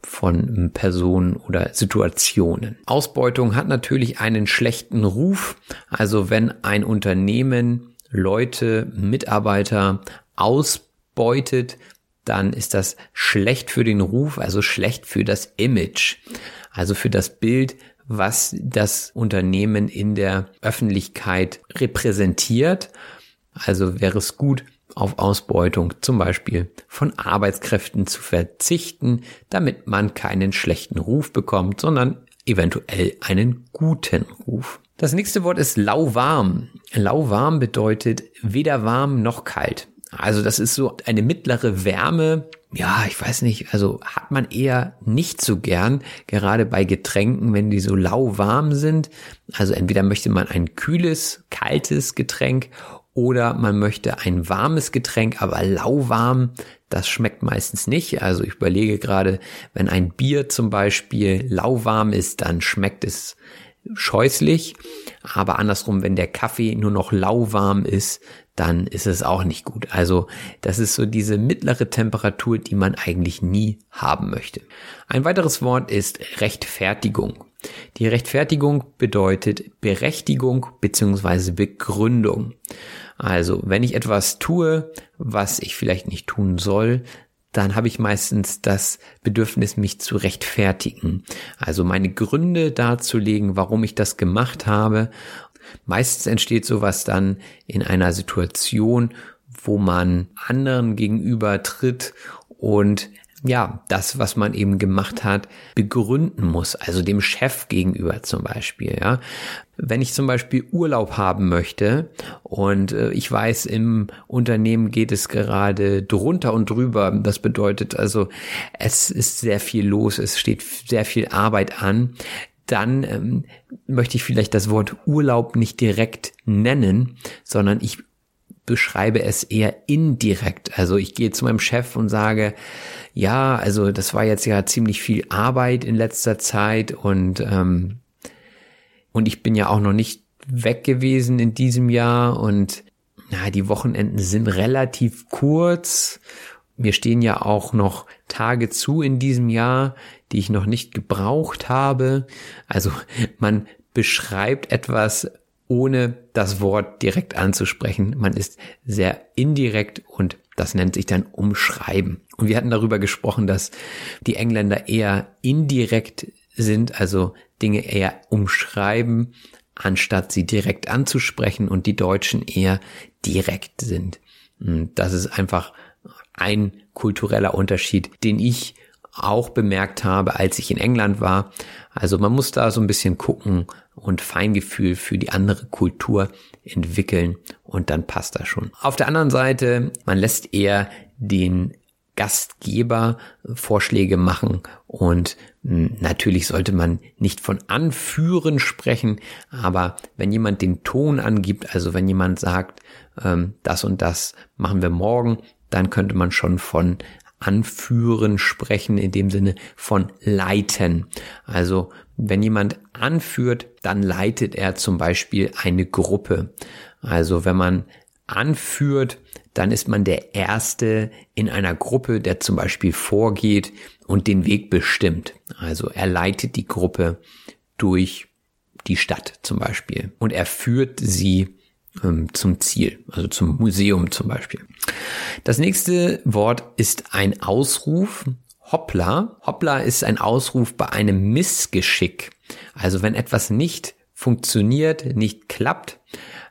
von Personen oder Situationen. Ausbeutung hat natürlich einen schlechten Ruf. Also wenn ein Unternehmen Leute, Mitarbeiter ausbeutet, dann ist das schlecht für den Ruf, also schlecht für das Image, also für das Bild, was das Unternehmen in der Öffentlichkeit repräsentiert. Also wäre es gut, auf Ausbeutung zum Beispiel von Arbeitskräften zu verzichten, damit man keinen schlechten Ruf bekommt, sondern eventuell einen guten Ruf. Das nächste Wort ist lauwarm. Lauwarm bedeutet weder warm noch kalt. Also das ist so eine mittlere Wärme. Ja, ich weiß nicht, also hat man eher nicht so gern, gerade bei Getränken, wenn die so lauwarm sind. Also entweder möchte man ein kühles, kaltes Getränk oder man möchte ein warmes Getränk, aber lauwarm, das schmeckt meistens nicht. Also ich überlege gerade, wenn ein Bier zum Beispiel lauwarm ist, dann schmeckt es scheußlich. Aber andersrum, wenn der Kaffee nur noch lauwarm ist, dann ist es auch nicht gut. Also das ist so diese mittlere Temperatur, die man eigentlich nie haben möchte. Ein weiteres Wort ist Rechtfertigung. Die Rechtfertigung bedeutet Berechtigung beziehungsweise Begründung. Also wenn ich etwas tue, was ich vielleicht nicht tun soll, dann habe ich meistens das Bedürfnis, mich zu rechtfertigen. Also meine Gründe darzulegen, warum ich das gemacht habe. Meistens entsteht sowas dann in einer Situation, wo man anderen gegenüber tritt und ja, das, was man eben gemacht hat, begründen muss, also dem Chef gegenüber zum Beispiel, ja. Wenn ich zum Beispiel Urlaub haben möchte und äh, ich weiß, im Unternehmen geht es gerade drunter und drüber, das bedeutet also, es ist sehr viel los, es steht sehr viel Arbeit an, dann ähm, möchte ich vielleicht das Wort Urlaub nicht direkt nennen, sondern ich beschreibe es eher indirekt. Also ich gehe zu meinem Chef und sage, ja, also das war jetzt ja ziemlich viel Arbeit in letzter Zeit und, ähm, und ich bin ja auch noch nicht weg gewesen in diesem Jahr und na, die Wochenenden sind relativ kurz. Mir stehen ja auch noch Tage zu in diesem Jahr, die ich noch nicht gebraucht habe. Also man beschreibt etwas ohne das Wort direkt anzusprechen. Man ist sehr indirekt und das nennt sich dann umschreiben. Und wir hatten darüber gesprochen, dass die Engländer eher indirekt sind, also Dinge eher umschreiben, anstatt sie direkt anzusprechen und die Deutschen eher direkt sind. Das ist einfach ein kultureller Unterschied, den ich auch bemerkt habe, als ich in England war. Also man muss da so ein bisschen gucken und Feingefühl für die andere Kultur entwickeln und dann passt das schon. Auf der anderen Seite, man lässt eher den Gastgeber Vorschläge machen und hm, natürlich sollte man nicht von Anführen sprechen, aber wenn jemand den Ton angibt, also wenn jemand sagt, ähm, das und das machen wir morgen, dann könnte man schon von Anführen sprechen, in dem Sinne von leiten. Also wenn jemand anführt, dann leitet er zum Beispiel eine Gruppe. Also wenn man anführt, dann ist man der Erste in einer Gruppe, der zum Beispiel vorgeht und den Weg bestimmt. Also er leitet die Gruppe durch die Stadt zum Beispiel und er führt sie zum Ziel, also zum Museum zum Beispiel. Das nächste Wort ist ein Ausruf. Hoppla. Hoppla ist ein Ausruf bei einem Missgeschick. Also wenn etwas nicht funktioniert, nicht klappt,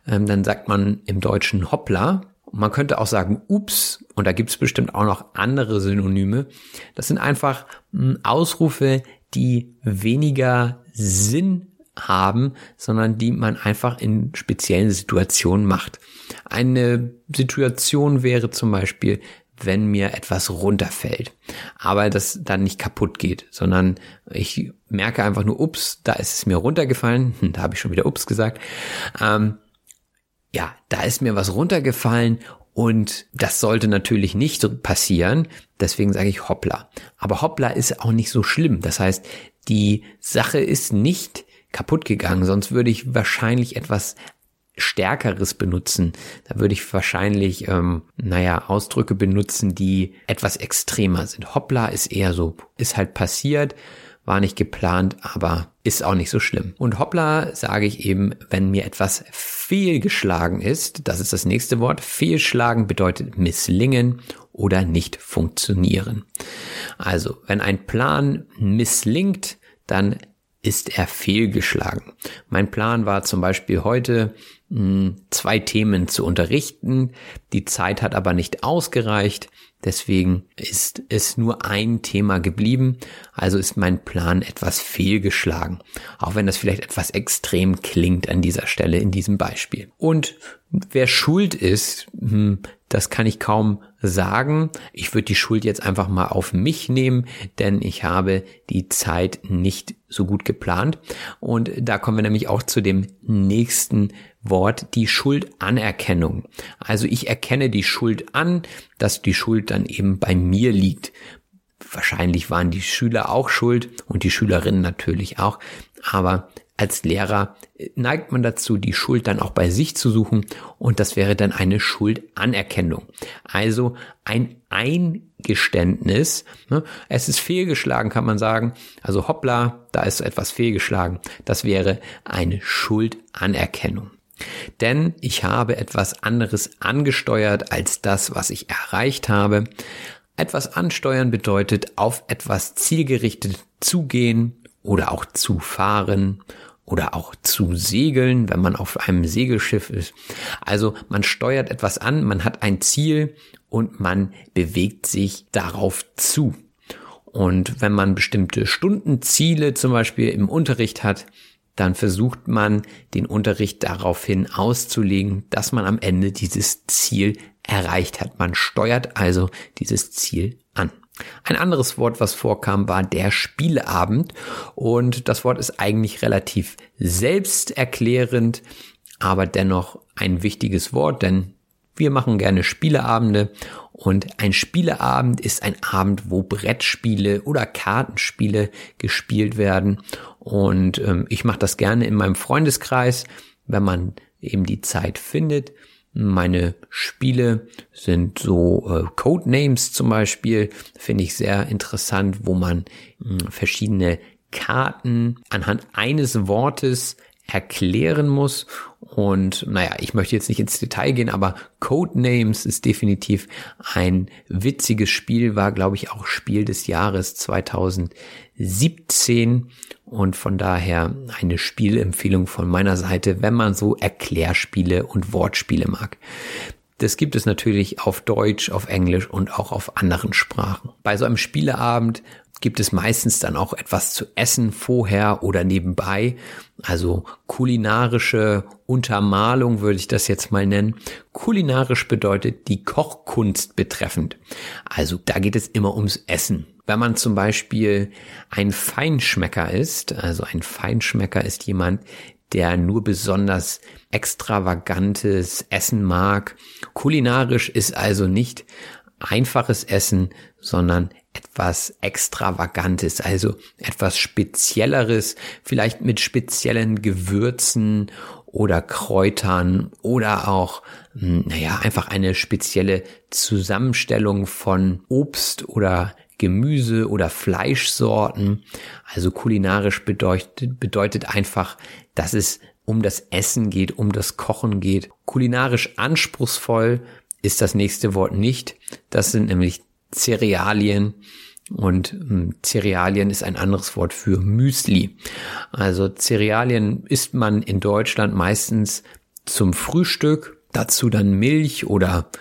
ähm, dann sagt man im Deutschen Hoppla. Man könnte auch sagen Ups und da gibt es bestimmt auch noch andere Synonyme. Das sind einfach hm, Ausrufe, die weniger Sinn haben, sondern die man einfach in speziellen Situationen macht. Eine Situation wäre zum Beispiel, wenn mir etwas runterfällt, aber das dann nicht kaputt geht, sondern ich merke einfach nur, ups, da ist es mir runtergefallen, hm, da habe ich schon wieder ups gesagt. Ähm, ja, da ist mir was runtergefallen und das sollte natürlich nicht passieren. Deswegen sage ich hoppla. Aber hoppla ist auch nicht so schlimm. Das heißt, die Sache ist nicht kaputt gegangen, sonst würde ich wahrscheinlich etwas Stärkeres benutzen. Da würde ich wahrscheinlich, ähm, naja, Ausdrücke benutzen, die etwas extremer sind. Hoppla ist eher so, ist halt passiert, war nicht geplant, aber ist auch nicht so schlimm. Und hoppla sage ich eben, wenn mir etwas fehlgeschlagen ist, das ist das nächste Wort. Fehlschlagen bedeutet misslingen oder nicht funktionieren. Also, wenn ein Plan misslingt, dann ist er fehlgeschlagen. Mein Plan war zum Beispiel heute mh, zwei Themen zu unterrichten. Die Zeit hat aber nicht ausgereicht. Deswegen ist es nur ein Thema geblieben. Also ist mein Plan etwas fehlgeschlagen. Auch wenn das vielleicht etwas extrem klingt an dieser Stelle in diesem Beispiel. Und wer schuld ist, hm, das kann ich kaum sagen. Ich würde die Schuld jetzt einfach mal auf mich nehmen, denn ich habe die Zeit nicht so gut geplant. Und da kommen wir nämlich auch zu dem nächsten Wort, die Schuldanerkennung. Also ich erkenne die Schuld an, dass die Schuld dann eben bei mir liegt. Wahrscheinlich waren die Schüler auch schuld und die Schülerinnen natürlich auch. Aber als Lehrer neigt man dazu, die Schuld dann auch bei sich zu suchen und das wäre dann eine Schuldanerkennung. Also ein Eingeständnis. Ne? Es ist fehlgeschlagen, kann man sagen. Also hoppla, da ist etwas fehlgeschlagen. Das wäre eine Schuldanerkennung. Denn ich habe etwas anderes angesteuert als das, was ich erreicht habe. Etwas ansteuern bedeutet auf etwas zielgerichtet zugehen oder auch zu fahren oder auch zu segeln, wenn man auf einem Segelschiff ist. Also man steuert etwas an, man hat ein Ziel und man bewegt sich darauf zu. Und wenn man bestimmte Stundenziele zum Beispiel im Unterricht hat, dann versucht man den Unterricht daraufhin auszulegen, dass man am Ende dieses Ziel erreicht hat. Man steuert also dieses Ziel. Ein anderes Wort, was vorkam, war der Spieleabend. Und das Wort ist eigentlich relativ selbsterklärend, aber dennoch ein wichtiges Wort, denn wir machen gerne Spieleabende und ein Spieleabend ist ein Abend, wo Brettspiele oder Kartenspiele gespielt werden. Und ähm, ich mache das gerne in meinem Freundeskreis, wenn man eben die Zeit findet. Meine Spiele sind so äh, Codenames zum Beispiel, finde ich sehr interessant, wo man mh, hm, verschiedene Karten anhand eines Wortes erklären muss. Und naja, ich möchte jetzt nicht ins Detail gehen, aber Codenames ist definitiv ein witziges Spiel, war glaube ich auch Spiel des Jahres 2017 und von daher eine Spielempfehlung von meiner Seite, wenn man so Erklärspiele und Wortspiele mag. Das gibt es natürlich auf Deutsch, auf Englisch und auch auf anderen Sprachen. Bei so einem Spieleabend gibt es meistens dann auch etwas zu essen vorher oder nebenbei. Also kulinarische Untermalung würde ich das jetzt mal nennen. Kulinarisch bedeutet die Kochkunst betreffend. Also da geht es immer ums Essen. Wenn man zum Beispiel ein Feinschmecker ist, also ein Feinschmecker ist jemand, der nur besonders extravagantes Essen mag. Kulinarisch ist also nicht einfaches Essen, sondern etwas Extravagantes, also etwas Spezielleres, vielleicht mit speziellen Gewürzen oder Kräutern oder auch, hm, naja, einfach eine spezielle Zusammenstellung von Obst oder Gemüse oder Fleischsorten. Also kulinarisch bedeutet, bedeutet einfach, dass es um das Essen geht, um das Kochen geht. Kulinarisch anspruchsvoll ist das nächste Wort nicht. Das sind nämlich Cerealien und hm, Cerealien ist ein anderes Wort für Müsli. Also Cerealien isst man in Deutschland meistens zum Frühstück, dazu dann Milch oder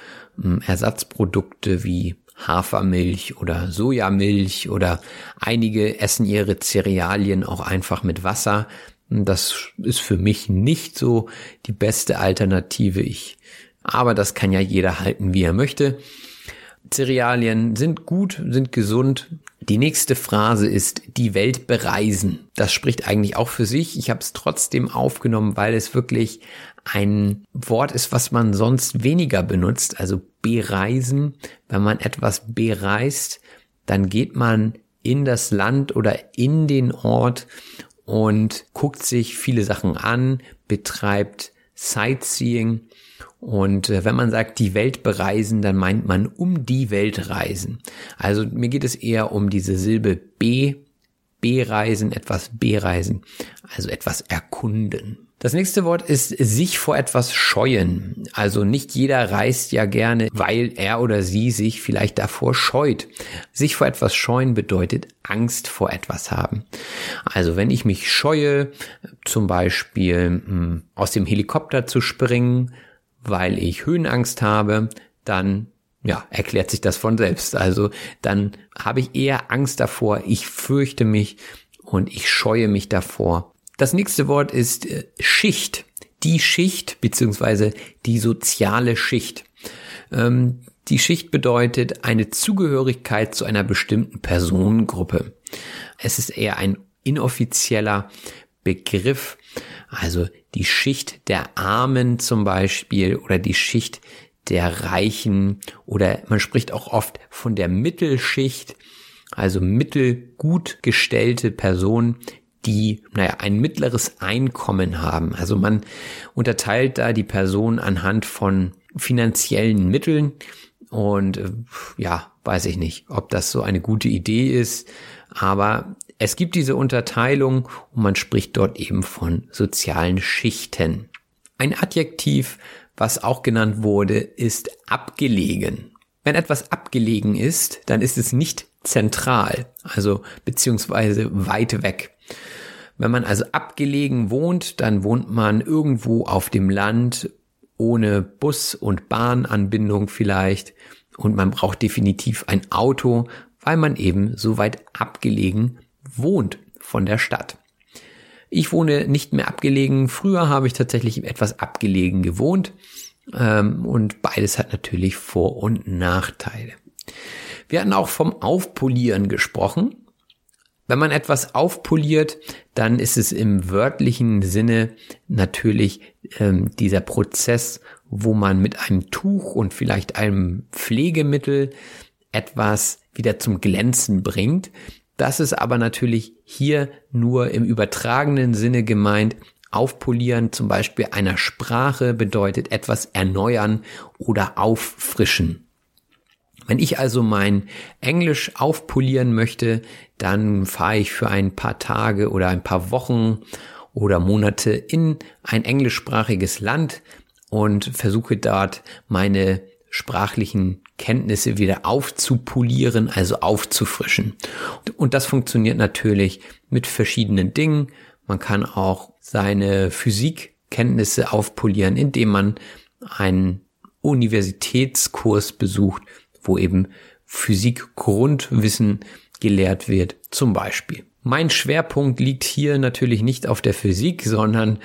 hm, Ersatzprodukte wie Hafermilch oder Sojamilch oder einige essen ihre Cerealien auch einfach mit Wasser. Das ist für mich nicht so die beste Alternative. Ich, aber das kann ja jeder halten, wie er möchte. Cerealien sind gut, sind gesund. Die nächste Phrase ist die Welt bereisen. Das spricht eigentlich auch für sich. Ich habe es trotzdem aufgenommen, weil es wirklich ein Wort ist, was man sonst weniger benutzt. Also bereisen. Wenn man etwas bereist, dann geht man in das Land oder in den Ort und guckt sich viele Sachen an, betreibt Sightseeing und äh, wenn man sagt, die Welt bereisen, dann meint man um die Welt reisen. Also mir geht es eher um diese Silbe B, bereisen, etwas bereisen, also etwas erkunden. Das nächste Wort ist sich vor etwas scheuen. Also nicht jeder reist ja gerne, weil er oder sie sich vielleicht davor scheut. Sich vor etwas scheuen bedeutet Angst vor etwas haben. Also wenn ich mich scheue, zum Beispiel mh, hm, aus dem Helikopter zu springen, weil ich Höhenangst habe, dann ja, erklärt sich das von selbst. Also dann habe ich eher Angst davor, ich fürchte mich und ich scheue mich davor, das nächste Wort ist äh, Schicht. Die Schicht beziehungsweise die soziale Schicht. Ähm, die Schicht bedeutet eine Zugehörigkeit zu einer bestimmten Personengruppe. Es ist eher ein inoffizieller Begriff. Also die Schicht der Armen zum Beispiel oder die Schicht der Reichen oder man spricht auch oft von der Mittelschicht, also mittelgut gestellte Personen, die, naja, ein mittleres Einkommen haben. Also man unterteilt da die Person anhand von finanziellen Mitteln und äh, ja, weiß ich nicht, ob das so eine gute Idee ist, aber es gibt diese Unterteilung und man spricht dort eben von sozialen Schichten. Ein Adjektiv, was auch genannt wurde, ist abgelegen. Wenn etwas abgelegen ist, dann ist es nicht zentral, also beziehungsweise weit weg. Wenn man also abgelegen wohnt, dann wohnt man irgendwo auf dem Land ohne Bus- und Bahnanbindung vielleicht und man braucht definitiv ein Auto, weil man eben so weit abgelegen wohnt von der Stadt. Ich wohne nicht mehr abgelegen. Früher habe ich tatsächlich etwas abgelegen gewohnt. Ähm, und beides hat natürlich Vor- und Nachteile. Wir hatten auch vom Aufpolieren gesprochen. Wenn man etwas aufpoliert, dann ist es im wörtlichen Sinne natürlich ähm, dieser Prozess, wo man mit einem Tuch und vielleicht einem Pflegemittel etwas wieder zum Glänzen bringt. Das ist aber natürlich hier nur im übertragenen Sinne gemeint. Aufpolieren zum Beispiel einer Sprache bedeutet etwas erneuern oder auffrischen. Wenn ich also mein Englisch aufpolieren möchte, dann fahre ich für ein paar Tage oder ein paar Wochen oder Monate in ein englischsprachiges Land und versuche dort meine sprachlichen Kenntnisse wieder aufzupolieren, also aufzufrischen. Und das funktioniert natürlich mit verschiedenen Dingen. Man kann auch seine Physikkenntnisse aufpolieren, indem man einen Universitätskurs besucht wo eben Physik Grundwissen gelehrt wird, zum Beispiel. Mein Schwerpunkt liegt hier natürlich nicht auf der Physik, sondern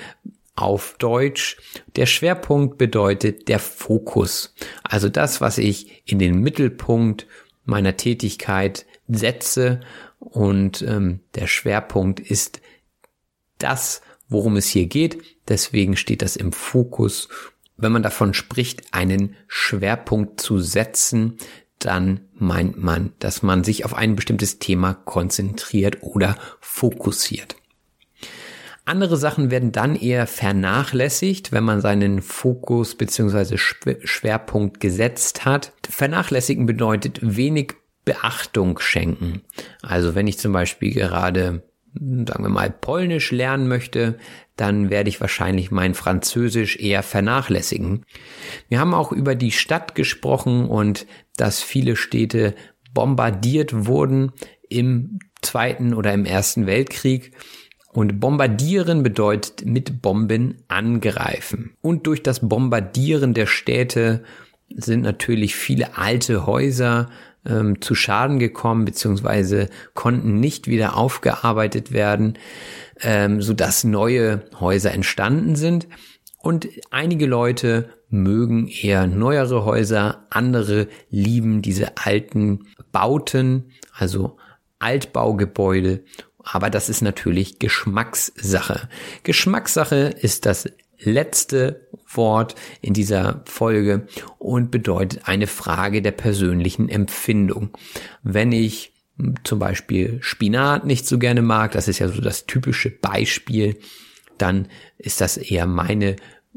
auf Deutsch. Der Schwerpunkt bedeutet der Fokus. Also das, was ich in den Mittelpunkt meiner Tätigkeit setze. Und ähm, der Schwerpunkt ist das, worum es hier geht. Deswegen steht das im Fokus wenn man davon spricht, einen Schwerpunkt zu setzen, dann meint man, dass man sich auf ein bestimmtes Thema konzentriert oder fokussiert. Andere Sachen werden dann eher vernachlässigt, wenn man seinen Fokus bzw. Schwerpunkt gesetzt hat. Vernachlässigen bedeutet wenig Beachtung schenken. Also wenn ich zum Beispiel gerade sagen wir mal, Polnisch lernen möchte, dann werde ich wahrscheinlich mein Französisch eher vernachlässigen. Wir haben auch über die Stadt gesprochen und dass viele Städte bombardiert wurden im Zweiten oder im Ersten Weltkrieg. Und bombardieren bedeutet mit Bomben angreifen. Und durch das Bombardieren der Städte sind natürlich viele alte Häuser ähm, zu Schaden gekommen, beziehungsweise konnten nicht wieder aufgearbeitet werden, ähm, sodass neue Häuser entstanden sind. Und einige Leute mögen eher neuere Häuser, andere lieben diese alten Bauten, also Altbaugebäude. Aber das ist natürlich Geschmackssache. Geschmackssache ist das letzte Wort in dieser Folge und bedeutet eine Frage der persönlichen Empfindung. Wenn ich zum Beispiel Spinat nicht so gerne mag, das ist ja so das typische Beispiel, dann ist das eher meine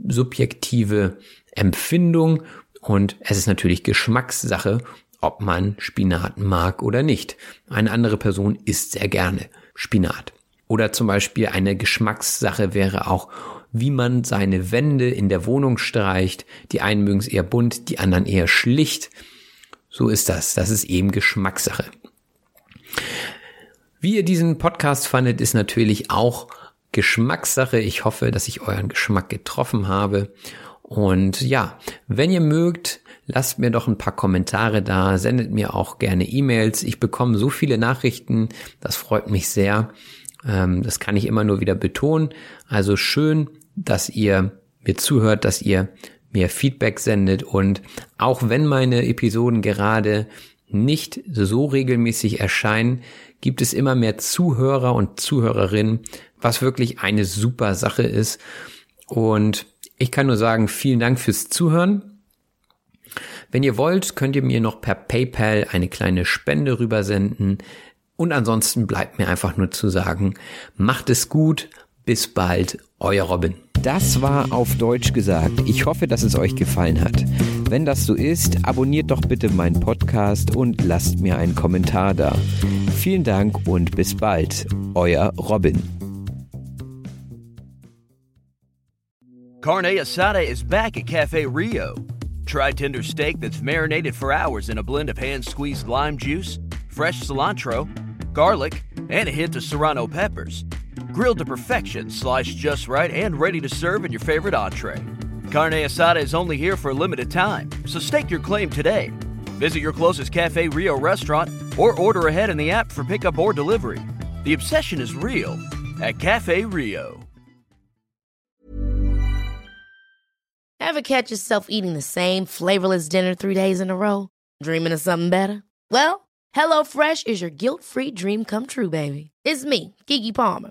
subjektive Empfindung und es ist natürlich Geschmackssache, ob man Spinat mag oder nicht. Eine andere Person isst sehr gerne Spinat. Oder zum Beispiel eine Geschmackssache wäre auch, wie man seine Wände in der Wohnung streicht. Die einen mögen es eher bunt, die anderen eher schlicht. So ist das. Das ist eben Geschmackssache. Wie ihr diesen Podcast fandet, ist natürlich auch Geschmackssache. Ich hoffe, dass ich euren Geschmack getroffen habe. Und ja, wenn ihr mögt, lasst mir doch ein paar Kommentare da, sendet mir auch gerne E-Mails. Ich bekomme so viele Nachrichten, das freut mich sehr. Ähm, das kann ich immer nur wieder betonen. Also schön, dass ihr mir zuhört, dass ihr mir Feedback sendet und auch wenn meine Episoden gerade nicht so regelmäßig erscheinen, gibt es immer mehr Zuhörer und Zuhörerinnen, was wirklich eine super Sache ist. Und ich kann nur sagen, vielen Dank fürs Zuhören. Wenn ihr wollt, könnt ihr mir noch per PayPal eine kleine Spende rübersenden. Und ansonsten bleibt mir einfach nur zu sagen, macht es gut, bis bald, euer Robin. Das war auf Deutsch gesagt. Ich hoffe, dass es euch gefallen hat. Wenn das so ist, abonniert doch bitte meinen Podcast und lasst mir einen Kommentar da. Vielen Dank und bis bald. Euer Robin. Carne Asada is back at Cafe Rio. Try tender steak that's marinated for hours in a blend of hand squeezed lime juice, fresh cilantro, garlic, and a hint of serrano peppers. Grilled to perfection, sliced just right, and ready to serve in your favorite entree. Carne Asada is only here for a limited time, so stake your claim today. Visit your closest Cafe Rio restaurant or order ahead in the app for pickup or delivery. The obsession is real at Cafe Rio. Ever catch yourself eating the same flavorless dinner three days in a row? Dreaming of something better? Well, HelloFresh is your guilt free dream come true, baby. It's me, Kiki Palmer.